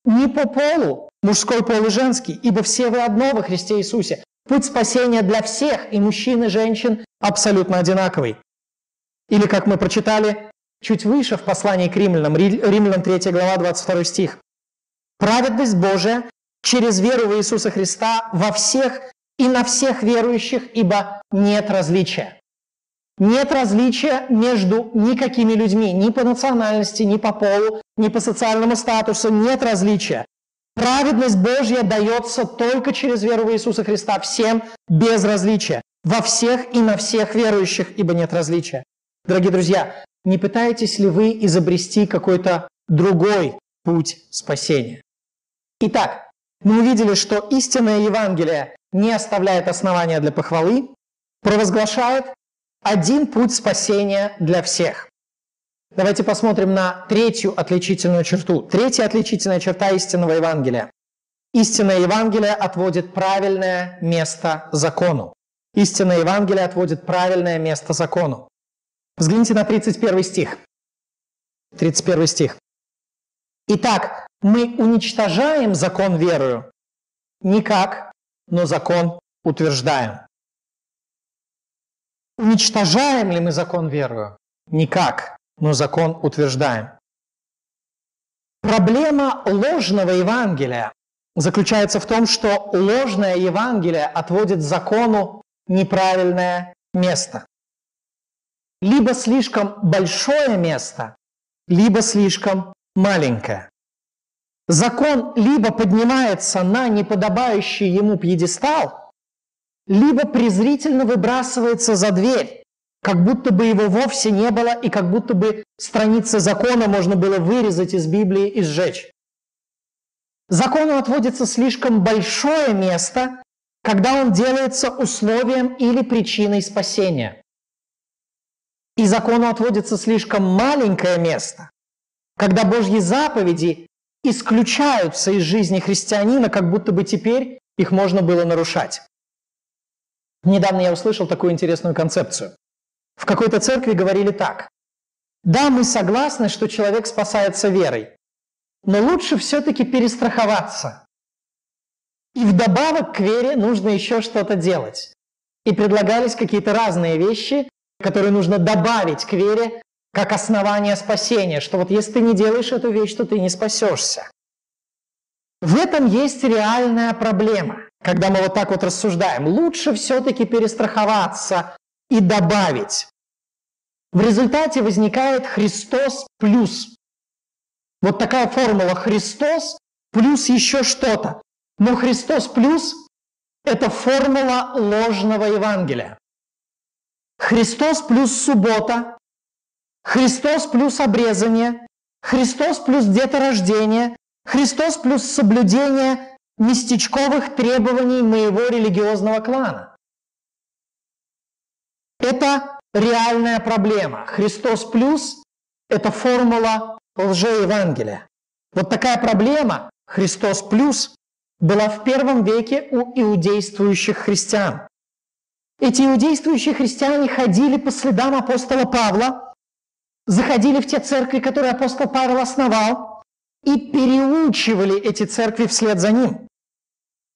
ни по полу, мужской пол и женский, ибо все вы одно во Христе Иисусе. Путь спасения для всех, и мужчин, и женщин, абсолютно одинаковый. Или, как мы прочитали чуть выше в послании к римлянам, Римлянам 3 глава, 22 стих. «Праведность Божия через веру в Иисуса Христа во всех и на всех верующих, ибо нет различия». Нет различия между никакими людьми, ни по национальности, ни по полу, ни по социальному статусу, нет различия. Праведность Божья дается только через веру в Иисуса Христа всем без различия, во всех и на всех верующих, ибо нет различия. Дорогие друзья, не пытаетесь ли вы изобрести какой-то другой путь спасения? Итак, мы увидели, что истинное Евангелие не оставляет основания для похвалы, провозглашает один путь спасения для всех. Давайте посмотрим на третью отличительную черту. Третья отличительная черта истинного Евангелия. Истинное Евангелие отводит правильное место закону. Истинное Евангелие отводит правильное место закону. Взгляните на 31 стих. 31 стих. Итак, мы уничтожаем закон верою? Никак, но закон утверждаем. Уничтожаем ли мы закон верою? Никак, но закон утверждаем. Проблема ложного Евангелия заключается в том, что ложное Евангелие отводит закону неправильное место либо слишком большое место, либо слишком маленькое. Закон либо поднимается на неподобающий ему пьедестал, либо презрительно выбрасывается за дверь, как будто бы его вовсе не было, и как будто бы страницы закона можно было вырезать из Библии и сжечь. Закону отводится слишком большое место, когда он делается условием или причиной спасения – и закону отводится слишком маленькое место, когда Божьи заповеди исключаются из жизни христианина, как будто бы теперь их можно было нарушать. Недавно я услышал такую интересную концепцию. В какой-то церкви говорили так. Да, мы согласны, что человек спасается верой. но лучше все-таки перестраховаться. И вдобавок к вере нужно еще что-то делать. И предлагались какие-то разные вещи, которые нужно добавить к вере как основание спасения, что вот если ты не делаешь эту вещь, то ты не спасешься. В этом есть реальная проблема, когда мы вот так вот рассуждаем. Лучше все-таки перестраховаться и добавить. В результате возникает Христос плюс. Вот такая формула Христос плюс еще что-то. Но Христос плюс – это формула ложного Евангелия. Христос плюс суббота, Христос плюс обрезание, Христос плюс деторождение, Христос плюс соблюдение местечковых требований моего религиозного клана. Это реальная проблема. Христос плюс – это формула лжеевангелия. Вот такая проблема, Христос плюс, была в первом веке у иудействующих христиан. Эти иудействующие христиане ходили по следам апостола Павла, заходили в те церкви, которые апостол Павел основал, и переучивали эти церкви вслед за ним.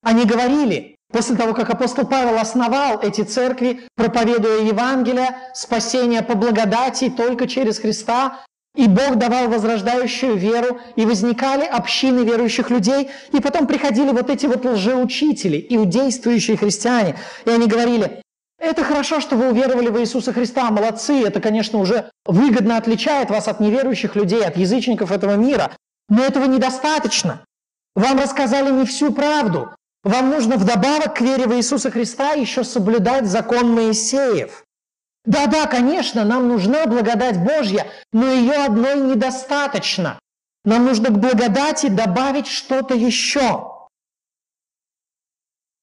Они говорили, после того, как апостол Павел основал эти церкви, проповедуя Евангелие, спасение по благодати только через Христа, и Бог давал возрождающую веру, и возникали общины верующих людей, и потом приходили вот эти вот лжеучители, иудействующие христиане, и они говорили, это хорошо, что вы уверовали в Иисуса Христа, молодцы, это, конечно, уже выгодно отличает вас от неверующих людей, от язычников этого мира, но этого недостаточно. Вам рассказали не всю правду. Вам нужно вдобавок к вере в Иисуса Христа еще соблюдать закон Моисеев. Да-да, конечно, нам нужна благодать Божья, но ее одной недостаточно. Нам нужно к благодати добавить что-то еще.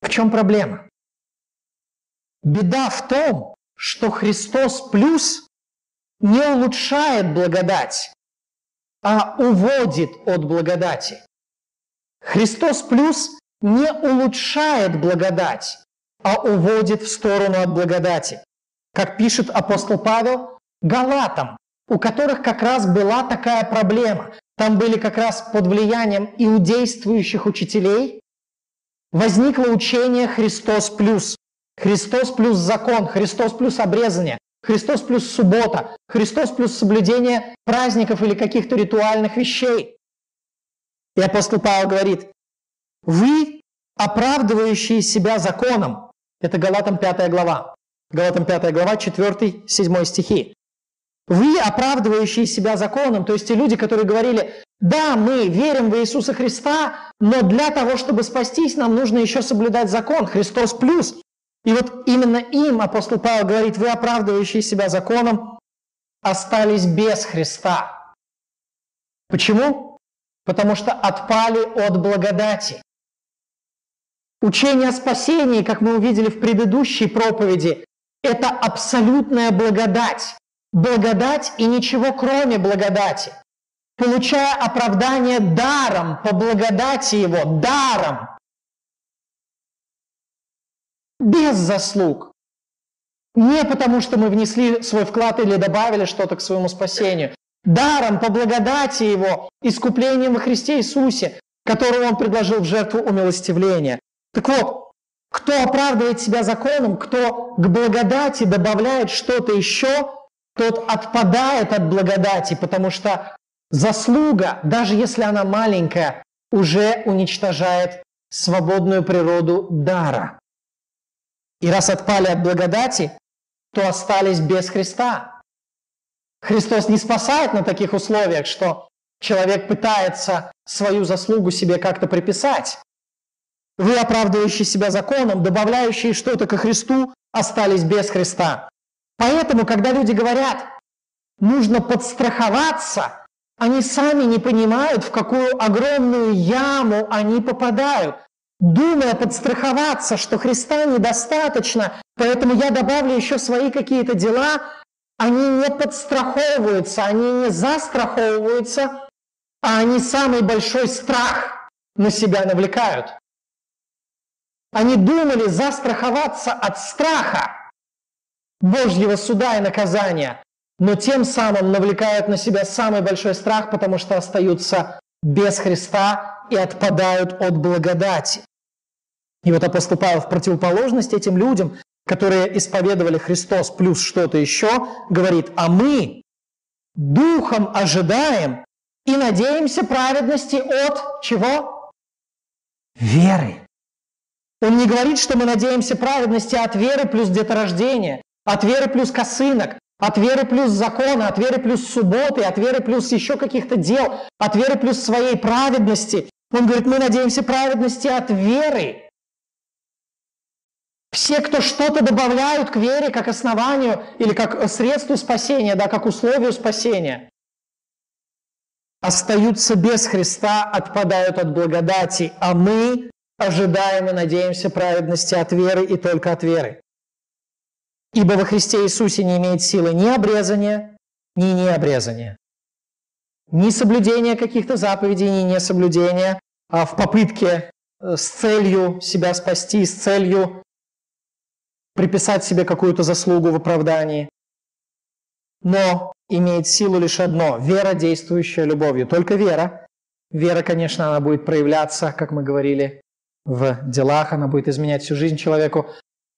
В чем проблема? Беда в том, что Христос плюс не улучшает благодать, а уводит от благодати. Христос плюс не улучшает благодать, а уводит в сторону от благодати. Как пишет апостол Павел, галатам, у которых как раз была такая проблема. Там были как раз под влиянием иудействующих учителей. Возникло учение Христос плюс. Христос плюс закон, Христос плюс обрезание, Христос плюс суббота, Христос плюс соблюдение праздников или каких-то ритуальных вещей. И апостол Павел говорит, вы, оправдывающие себя законом, это Галатам 5 глава, Галатам 5 глава, 4-7 стихи. Вы, оправдывающие себя законом, то есть те люди, которые говорили, да, мы верим в Иисуса Христа, но для того, чтобы спастись, нам нужно еще соблюдать закон, Христос плюс. И вот именно им апостол Павел говорит, вы, оправдывающие себя законом, остались без Христа. Почему? Потому что отпали от благодати. Учение о спасении, как мы увидели в предыдущей проповеди, это абсолютная благодать. Благодать и ничего кроме благодати. Получая оправдание даром, по благодати его, даром. Без заслуг. Не потому, что мы внесли свой вклад или добавили что-то к своему спасению. Даром, по благодати Его, искуплением во Христе Иисусе, которого Он предложил в жертву умилостивления. Так вот, кто оправдывает себя законом, кто к благодати добавляет что-то еще, тот отпадает от благодати, потому что заслуга, даже если она маленькая, уже уничтожает свободную природу дара. И раз отпали от благодати, то остались без Христа. Христос не спасает на таких условиях, что человек пытается свою заслугу себе как-то приписать. Вы, оправдывающие себя законом, добавляющие что-то ко Христу, остались без Христа. Поэтому, когда люди говорят, нужно подстраховаться, они сами не понимают, в какую огромную яму они попадают, думая подстраховаться, что Христа недостаточно, поэтому я добавлю еще свои какие-то дела, они не подстраховываются, они не застраховываются, а они самый большой страх на себя навлекают. Они думали застраховаться от страха Божьего суда и наказания, но тем самым навлекают на себя самый большой страх, потому что остаются без Христа и отпадают от благодати. И вот апостол Павел в противоположность этим людям, которые исповедовали Христос плюс что-то еще, говорит, а мы духом ожидаем и надеемся праведности от чего? Веры. Он не говорит, что мы надеемся праведности от веры плюс деторождения, от веры плюс косынок, от веры плюс закона, от веры плюс субботы, от веры плюс еще каких-то дел, от веры плюс своей праведности. Он говорит, мы надеемся праведности от веры. Все, кто что-то добавляют к вере как основанию или как средству спасения, да, как условию спасения, остаются без Христа, отпадают от благодати, а мы ожидаем и надеемся праведности от веры и только от веры. Ибо во Христе Иисусе не имеет силы ни обрезания, ни необрезания, ни соблюдения каких-то заповедей, ни несоблюдения, а в попытке э, с целью себя спасти, с целью приписать себе какую-то заслугу в оправдании. Но имеет силу лишь одно – вера, действующая любовью. Только вера. Вера, конечно, она будет проявляться, как мы говорили, в делах, она будет изменять всю жизнь человеку.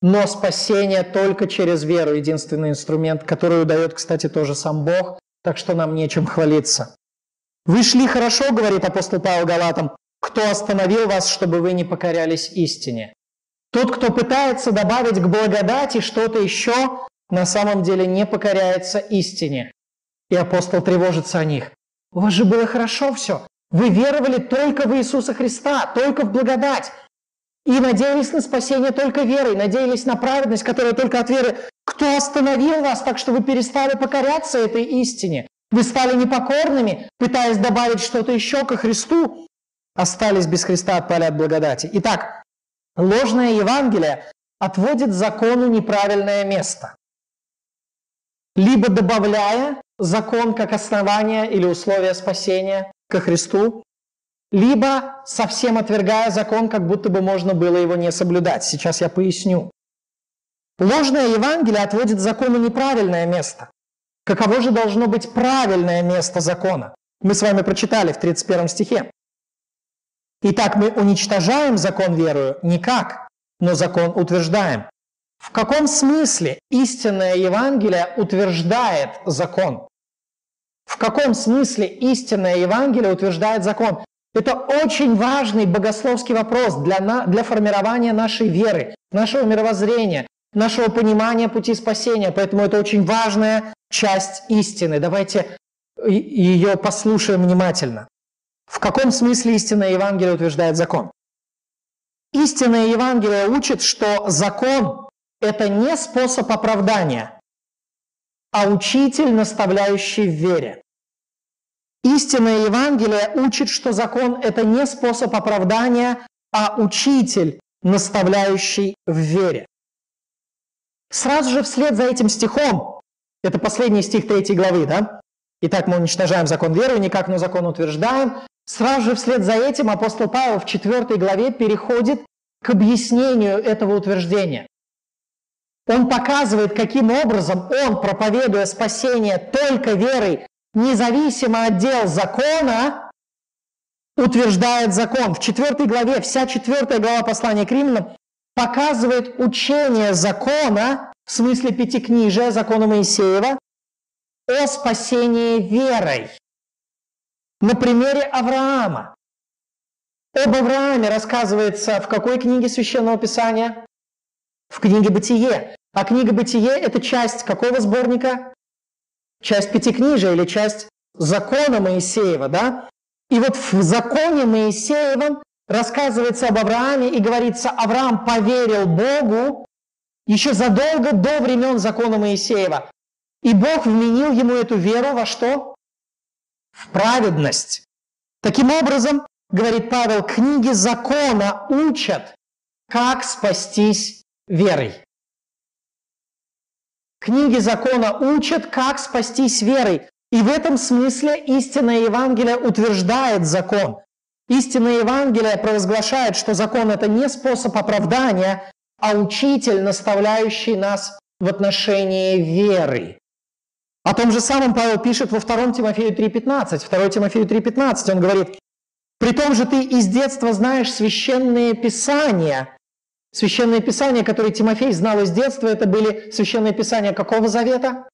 Но спасение только через веру, единственный инструмент, который дает, кстати, тоже сам Бог, так что нам нечем хвалиться. «Вы шли хорошо, — говорит апостол Павел Галатам, — кто остановил вас, чтобы вы не покорялись истине? Тот, кто пытается добавить к благодати что-то еще, на самом деле не покоряется истине. И апостол тревожится о них. У вас же было хорошо все. Вы веровали только в Иисуса Христа, только в благодать и надеялись на спасение только верой, надеялись на праведность, которая только от веры. Кто остановил вас так, что вы перестали покоряться этой истине? Вы стали непокорными, пытаясь добавить что-то еще ко Христу, остались без Христа, отпали от благодати. Итак, ложное Евангелие отводит закону неправильное место. Либо добавляя закон как основание или условие спасения ко Христу, либо совсем отвергая закон, как будто бы можно было его не соблюдать. Сейчас я поясню. Ложное Евангелие отводит закону неправильное место. Каково же должно быть правильное место закона? Мы с вами прочитали в 31 стихе. Итак, мы уничтожаем закон верою? Никак, но закон утверждаем. В каком смысле истинное Евангелие утверждает закон? В каком смысле истинное Евангелие утверждает закон? Это очень важный богословский вопрос для, на, для формирования нашей веры, нашего мировоззрения, нашего понимания пути спасения. Поэтому это очень важная часть истины. Давайте ее послушаем внимательно. В каком смысле истинное Евангелие утверждает закон? Истинное Евангелие учит, что закон – это не способ оправдания, а учитель, наставляющий в вере. Истинное Евангелие учит, что закон – это не способ оправдания, а учитель, наставляющий в вере. Сразу же вслед за этим стихом, это последний стих третьей главы, да? Итак, мы уничтожаем закон веры, никак, но закон утверждаем. Сразу же вслед за этим апостол Павел в четвертой главе переходит к объяснению этого утверждения. Он показывает, каким образом он, проповедуя спасение только верой независимо от дел закона, утверждает закон. В четвертой главе, вся четвертая глава послания к римлянам показывает учение закона, в смысле пятикнижия, закона Моисеева, о спасении верой. На примере Авраама. Об Аврааме рассказывается в какой книге Священного Писания? В книге «Бытие». А книга «Бытие» – это часть какого сборника? часть Пятикнижия или часть закона Моисеева, да? И вот в законе Моисеевом рассказывается об Аврааме и говорится, Авраам поверил Богу еще задолго до времен закона Моисеева. И Бог вменил ему эту веру во что? В праведность. Таким образом, говорит Павел, книги закона учат, как спастись верой. Книги закона учат, как спастись верой. И в этом смысле истинное Евангелие утверждает закон. Истинное Евангелие провозглашает, что закон – это не способ оправдания, а учитель, наставляющий нас в отношении веры. О том же самом Павел пишет во 2 Тимофею 3.15. 2 Тимофею 3.15 он говорит, При том же ты из детства знаешь священные писания. Священные писания, которые Тимофей знал из детства, это были священные писания какого завета?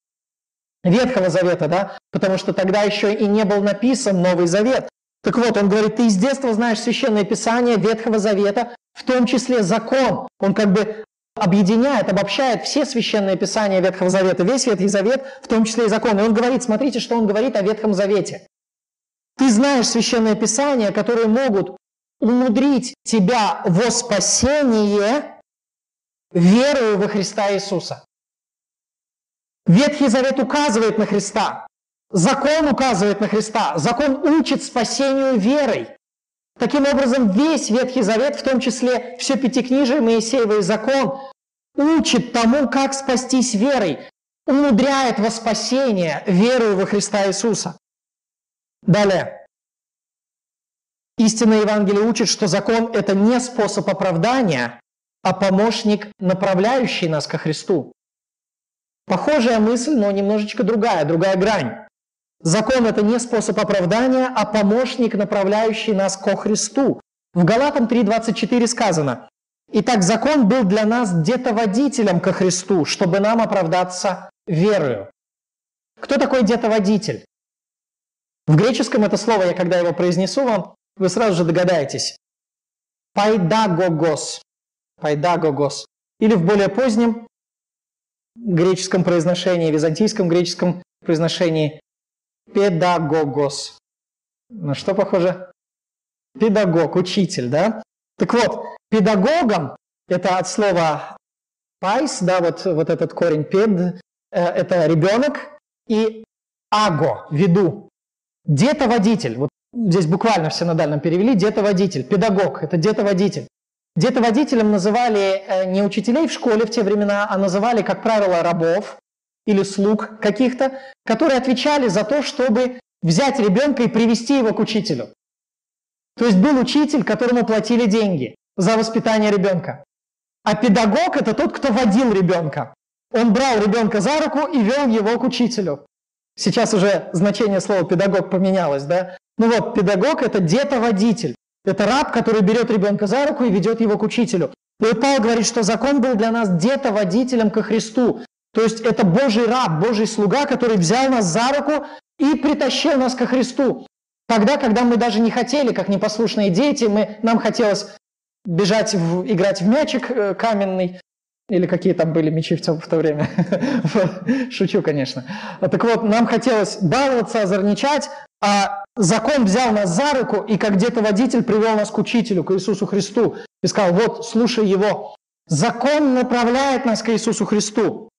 Ветхого Завета, да? Потому что тогда еще и не был написан Новый Завет. Так вот, он говорит, ты из детства знаешь священное писание Ветхого Завета, в том числе закон. Он как бы объединяет, обобщает все священные писания Ветхого Завета, весь Ветхий Завет, в том числе и закон. И он говорит, смотрите, что он говорит о Ветхом Завете. Ты знаешь священные писания, которые могут умудрить тебя во спасение верою во Христа Иисуса. Ветхий Завет указывает на Христа. Закон указывает на Христа. Закон учит спасению верой. Таким образом, весь Ветхий Завет, в том числе все Пятикнижие, Моисеевый закон, учит тому, как спастись верой, умудряет во спасение верою во Христа Иисуса. Далее. Истинное Евангелие учит, что закон – это не способ оправдания, а помощник, направляющий нас ко Христу. Похожая мысль, но немножечко другая, другая грань. Закон – это не способ оправдания, а помощник, направляющий нас ко Христу. В Галатам 3.24 сказано, «Итак, закон был для нас где-то водителем ко Христу, чтобы нам оправдаться верою». Кто такой где-то водитель? В греческом это слово, я когда его произнесу вам, вы сразу же догадаетесь. Пайдагогос. Παιδαγωγός. Или в более позднем греческом произношении, византийском греческом произношении παιδαγωγός. На что похоже? Педагог, учитель, да? Так вот, педагогом, это от слова παῖς, да, вот, вот этот корень пед, э, это ребенок, и ἄγω, веду, Детоводитель, вот здесь буквально в синодальном перевели, детоводитель, педагог, это детоводитель. Детоводителем называли э, не учителей в школе в те времена, а называли, как правило, рабов или слуг каких-то, которые отвечали за то, чтобы взять ребенка и привести его к учителю. То есть был учитель, которому платили деньги за воспитание ребенка. А педагог – это тот, кто водил ребенка. Он брал ребенка за руку и вел его к учителю. Сейчас уже значение слова педагог поменялось, да? Ну вот, педагог – это детоводитель. Это раб, который берет ребенка за руку и ведет его к учителю. И вот Павел говорит, что закон был для нас детоводителем ко Христу. То есть это Божий раб, Божий слуга, который взял нас за руку и притащил нас ко Христу. Тогда, когда мы даже не хотели, как непослушные дети, мы, нам хотелось бежать, в, играть в мячик э, каменный, или какие там были мечи в, то время. Шучу, конечно. Так вот, нам хотелось баловаться, озорничать, а закон взял нас за руку, и как где-то водитель привел нас к учителю, к Иисусу Христу, и сказал, вот, слушай его. Закон направляет нас к Иисусу Христу,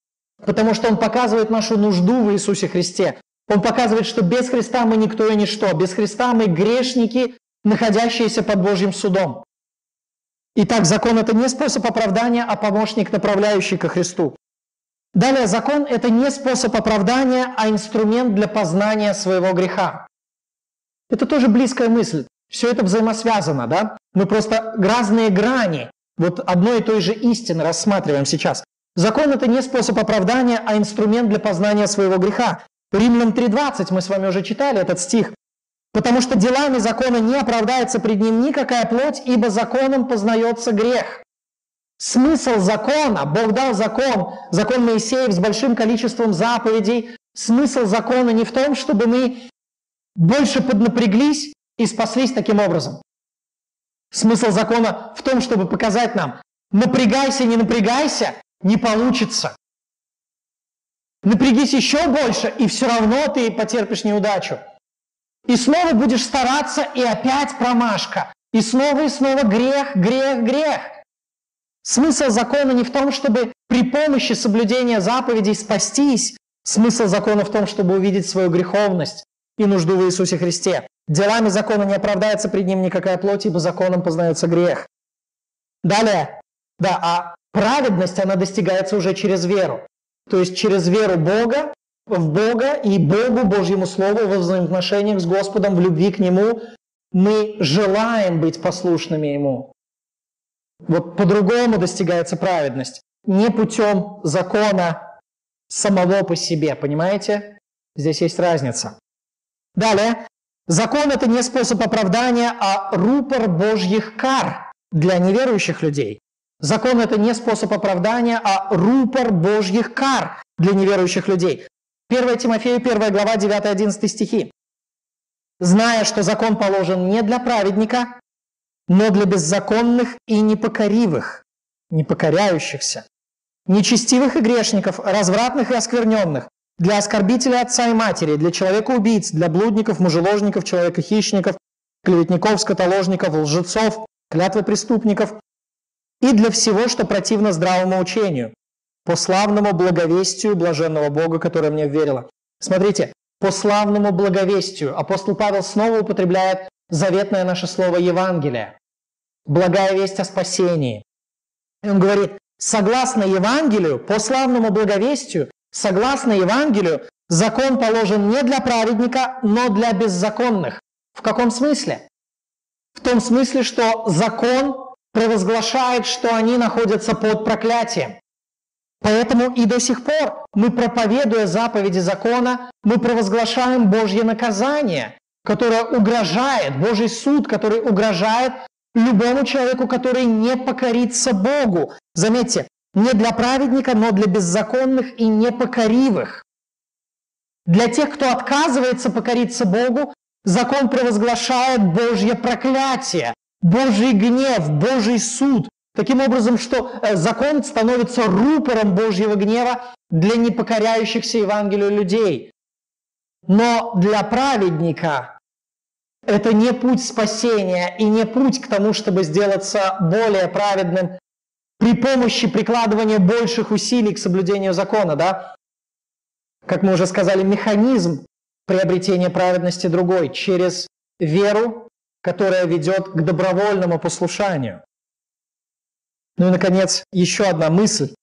потому что он показывает нашу нужду в Иисусе Христе. Он показывает, что без Христа мы никто и ничто. Без Христа мы грешники, находящиеся под Божьим судом. Итак, закон – это не способ оправдания, а помощник, направляющий ко Христу. Далее, закон – это не способ оправдания, а инструмент для познания своего греха. Это тоже близкая мысль. Все это взаимосвязано, да? Мы просто разные грани вот одной и той же истины рассматриваем сейчас. Закон – это не способ оправдания, а инструмент для познания своего греха. Римлянам 3.20, мы с вами уже читали этот стих. Потому что делами закона не оправдается пред ним никакая плоть, ибо законом познается грех. Смысл закона, Бог дал закон, закон Моисеев с большим количеством заповедей. Смысл закона не в том, чтобы мы больше поднапряглись и спаслись таким образом. Смысл закона в том, чтобы показать нам, напрягайся, не напрягайся, не получится. Напрягись еще больше, и все равно ты потерпишь неудачу. И снова будешь стараться, и опять промашка. И снова и снова грех, грех, грех. Смысл закона не в том, чтобы при помощи соблюдения заповедей спастись. Смысл закона в том, чтобы увидеть свою греховность и нужду в Иисусе Христе. Делами закона не оправдается пред ним никакая плоть, ибо законом познается грех. Далее, да, а праведность, она достигается уже через веру. То есть через веру Бога в Бога и Богу, Божьему Слову, во взаимоотношениях с Господом, в любви к Нему, мы желаем быть послушными Ему. Вот по-другому достигается праведность. Не путем закона самого по себе, понимаете? Здесь есть разница. Далее, Закон – это не способ оправдания, а рупор Божьих кар для неверующих людей. Закон – это не способ оправдания, а рупор Божьих кар для неверующих людей. 1 Тимофею, 1 глава, 9-11 стихи. «Зная, что закон положен не для праведника, но для беззаконных и непокоривых, непокоряющихся, нечестивых и грешников, развратных и оскверненных, для оскорбителя отца и матери, для человека-убийц, для блудников, мужеложников, человека-хищников, клеветников, скотоложников, лжецов, клятвы преступников и для всего, что противно здравому учению, по славному благовестию блаженного Бога, которое мне верило. Смотрите, по славному благовестию апостол Павел снова употребляет заветное наше слово Евангелие. Благая весть о спасении. И он говорит, согласно Евангелию, по славному благовестию, Согласно Евангелию, закон положен не для праведника, но для беззаконных. В каком смысле? В том смысле, что закон провозглашает, что они находятся под проклятием. Поэтому и до сих пор мы, проповедуя заповеди закона, мы провозглашаем Божье наказание, которое угрожает, Божий суд, который угрожает любому человеку, который не покорится Богу. Заметьте, не для праведника, но для беззаконных и непокоривых. Для тех, кто отказывается покориться Богу, закон провозглашает Божье проклятие, Божий гнев, Божий суд. Таким образом, что э, закон становится рупором Божьего гнева для непокоряющихся Евангелию людей. Но для праведника это не путь спасения и не путь к тому, чтобы сделаться более праведным при помощи прикладывания больших усилий к соблюдению закона, да? Как мы уже сказали, механизм приобретения праведности другой через веру, которая ведет к добровольному послушанию. Ну и, наконец, еще одна мысль,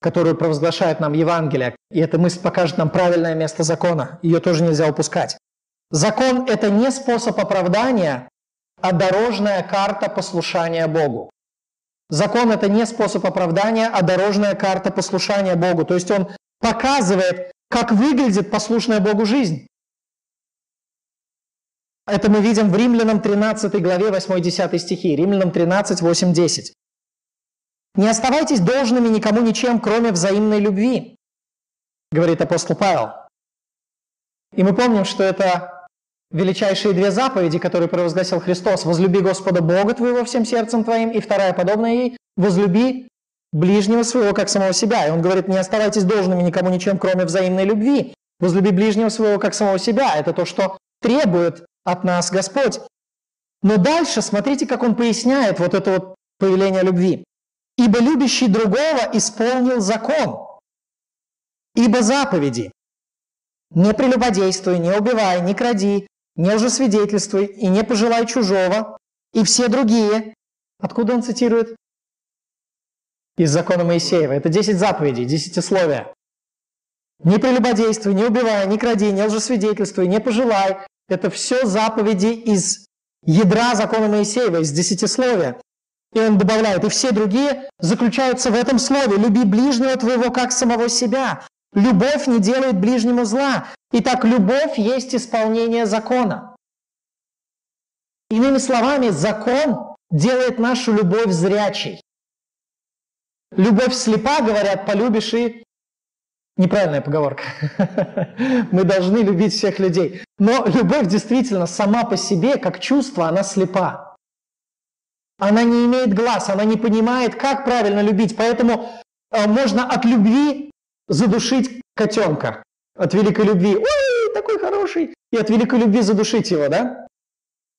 которую провозглашает нам Евангелие, и эта мысль покажет нам правильное место закона. Ее тоже нельзя упускать. Закон – это не способ оправдания, а дорожная карта послушания Богу. Закон – это не способ оправдания, а дорожная карта послушания Богу. То есть он показывает, как выглядит послушная Богу жизнь. Это мы видим в Римлянам 13 главе 8-10 стихи. Римлянам 13, 8, 10. «Не оставайтесь должными никому ничем, кроме взаимной любви», говорит апостол Павел. И мы помним, что это величайшие две заповеди, которые провозгласил Христос. «Возлюби Господа Бога твоего всем сердцем твоим», и вторая, подобная ей, «Возлюби ближнего своего, как самого себя». И он говорит, не оставайтесь должными никому ничем, кроме взаимной любви. «Возлюби ближнего своего, как самого себя». Это то, что требует от нас Господь. Но дальше смотрите, как он поясняет вот это вот повеление любви. «Ибо любящий другого исполнил закон, ибо заповеди, не прелюбодействуй, не убивай, не кради, не лжесвидетельствуй и не пожелай чужого, и все другие. Откуда он цитирует? Из закона Моисеева. Это 10 заповедей, десятисловия. Не прелюбодействуй, не убивай, не кради, не лжесвидетельствуй, не пожелай. Это все заповеди из ядра закона Моисеева, из десятисловия. И он добавляет, и все другие заключаются в этом слове. Люби ближнего твоего, как самого себя. Любовь не делает ближнему зла. Итак, любовь есть исполнение закона. Иными словами, закон делает нашу любовь зрячей. Любовь слепа, говорят, полюбишь и... Неправильная поговорка. Мы должны любить всех людей. Но любовь действительно сама по себе, как чувство, она слепа. Она не имеет глаз, она не понимает, как правильно любить. Поэтому э, можно от любви задушить котенка от великой любви. Ой, такой хороший. И от великой любви задушить его, да?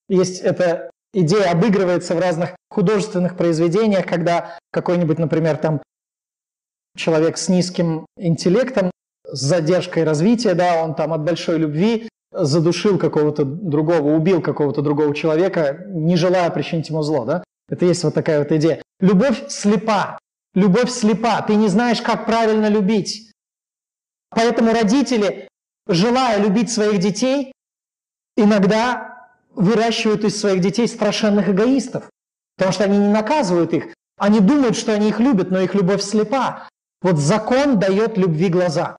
Есть эта идея, обыгрывается в разных художественных произведениях, когда какой-нибудь, например, там человек с низким интеллектом, с задержкой развития, да, он там от большой любви задушил какого-то другого, убил какого-то другого человека, не желая причинить ему зло, да? Это есть вот такая вот идея. Любовь слепа. Любовь слепа. Ты не знаешь, как правильно любить. Поэтому родители, желая любить своих детей, иногда выращивают из своих детей страшенных эгоистов. Потому что они не наказывают их. Они думают, что они их любят, но их любовь слепа. Вот закон дает любви глаза.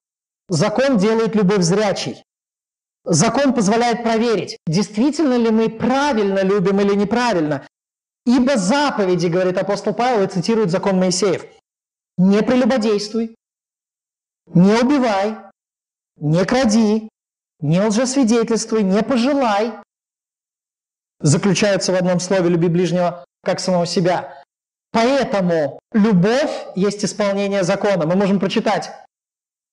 Закон делает любовь зрячей. закон позволяет проверить, действительно ли мы правильно любим или неправильно. Ибо заповеди, говорит апостол Павел, и цитирует закон Моисеев, не прелюбодействуй, не убивай, не кради, не лжесвидетельствуй, не пожелай, заключаются в одном слове «люби ближнего, как самого себя». Поэтому любовь есть исполнение закона. Мы можем прочитать.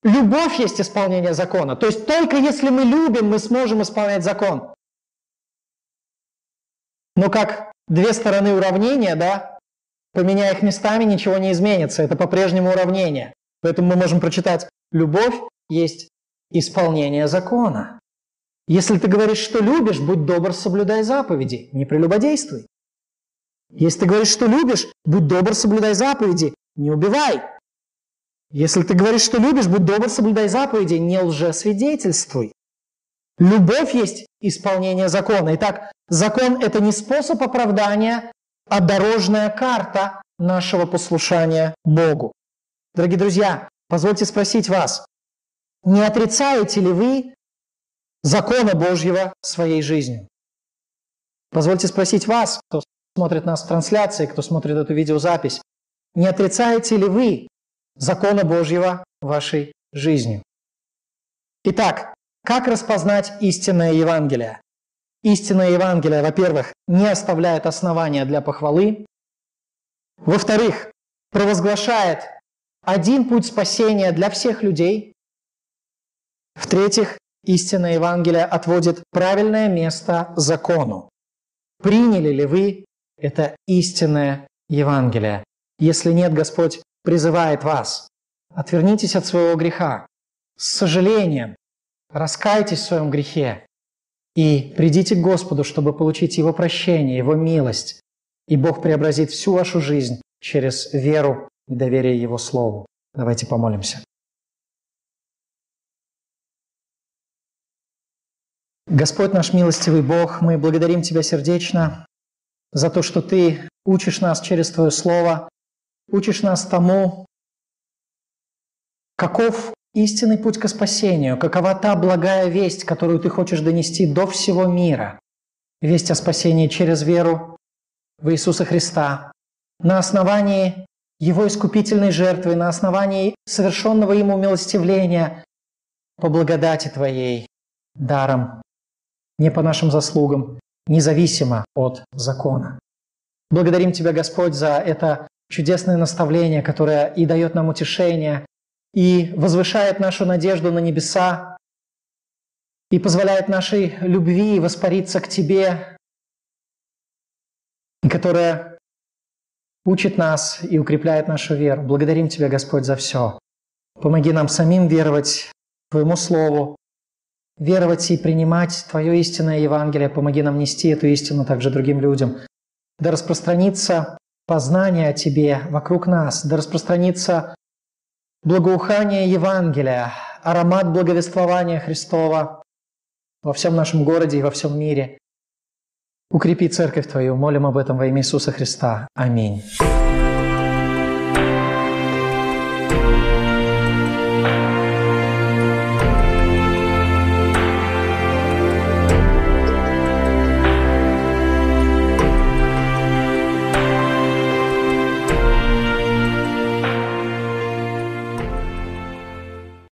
Любовь есть исполнение закона. То есть только если мы любим, мы сможем исполнять закон. Но как две стороны уравнения, да, поменяя их местами, ничего не изменится. Это по-прежнему уравнение. Поэтому мы можем прочитать «любовь есть исполнение закона». Если ты говоришь, что любишь, будь добр, соблюдай заповеди, не прелюбодействуй. Если ты говоришь, что любишь, будь добр, соблюдай заповеди, не убивай. Если ты говоришь, что любишь, будь добр, соблюдай заповеди, не лжесвидетельствуй. Любовь есть исполнение закона. Итак, закон – это не способ оправдания, а дорожная карта нашего послушания Богу. Дорогие друзья, позвольте спросить вас, не отрицаете ли вы закона Божьего своей жизнью? Позвольте спросить вас, кто смотрит нас в трансляции, кто смотрит эту видеозапись, не отрицаете ли вы закона Божьего вашей жизни? Итак, как распознать истинное Евангелие? Истинное Евангелие, во-первых, не оставляет основания для похвалы. Во-вторых, провозглашает один путь спасения для всех людей. В-третьих, истинное Евангелие отводит правильное место закону. Приняли ли вы это истинное Евангелие. Если нет, Господь призывает вас. Отвернитесь от своего греха. С сожалением раскайтесь в своем грехе и придите к Господу, чтобы получить Его прощение, Его милость. И Бог преобразит всю вашу жизнь через веру и доверие Его Слову. Давайте помолимся. Господь наш милостивый Бог, мы благодарим Тебя сердечно за то, что Ты учишь нас через Твое Слово, учишь нас тому, каков истинный путь к спасению, какова та благая весть, которую Ты хочешь донести до всего мира. Весть о спасении через веру в Иисуса Христа, на основании Его искупительной жертвы, на основании совершенного Ему милостивления по благодати Твоей, даром, не по нашим заслугам, независимо от закона. Благодарим Тебя, Господь, за это чудесное наставление, которое и дает нам утешение, и возвышает нашу надежду на небеса, и позволяет нашей любви воспариться к Тебе, которая учит нас и укрепляет нашу веру. Благодарим Тебя, Господь, за все. Помоги нам самим веровать Твоему Слову, веровать и принимать Твое истинное Евангелие. Помоги нам нести эту истину также другим людям. Да распространится познание о Тебе вокруг нас, да распространится благоухание Евангелия, аромат благовествования Христова во всем нашем городе и во всем мире. Укрепи церковь Твою, молим об этом во имя Иисуса Христа. Аминь.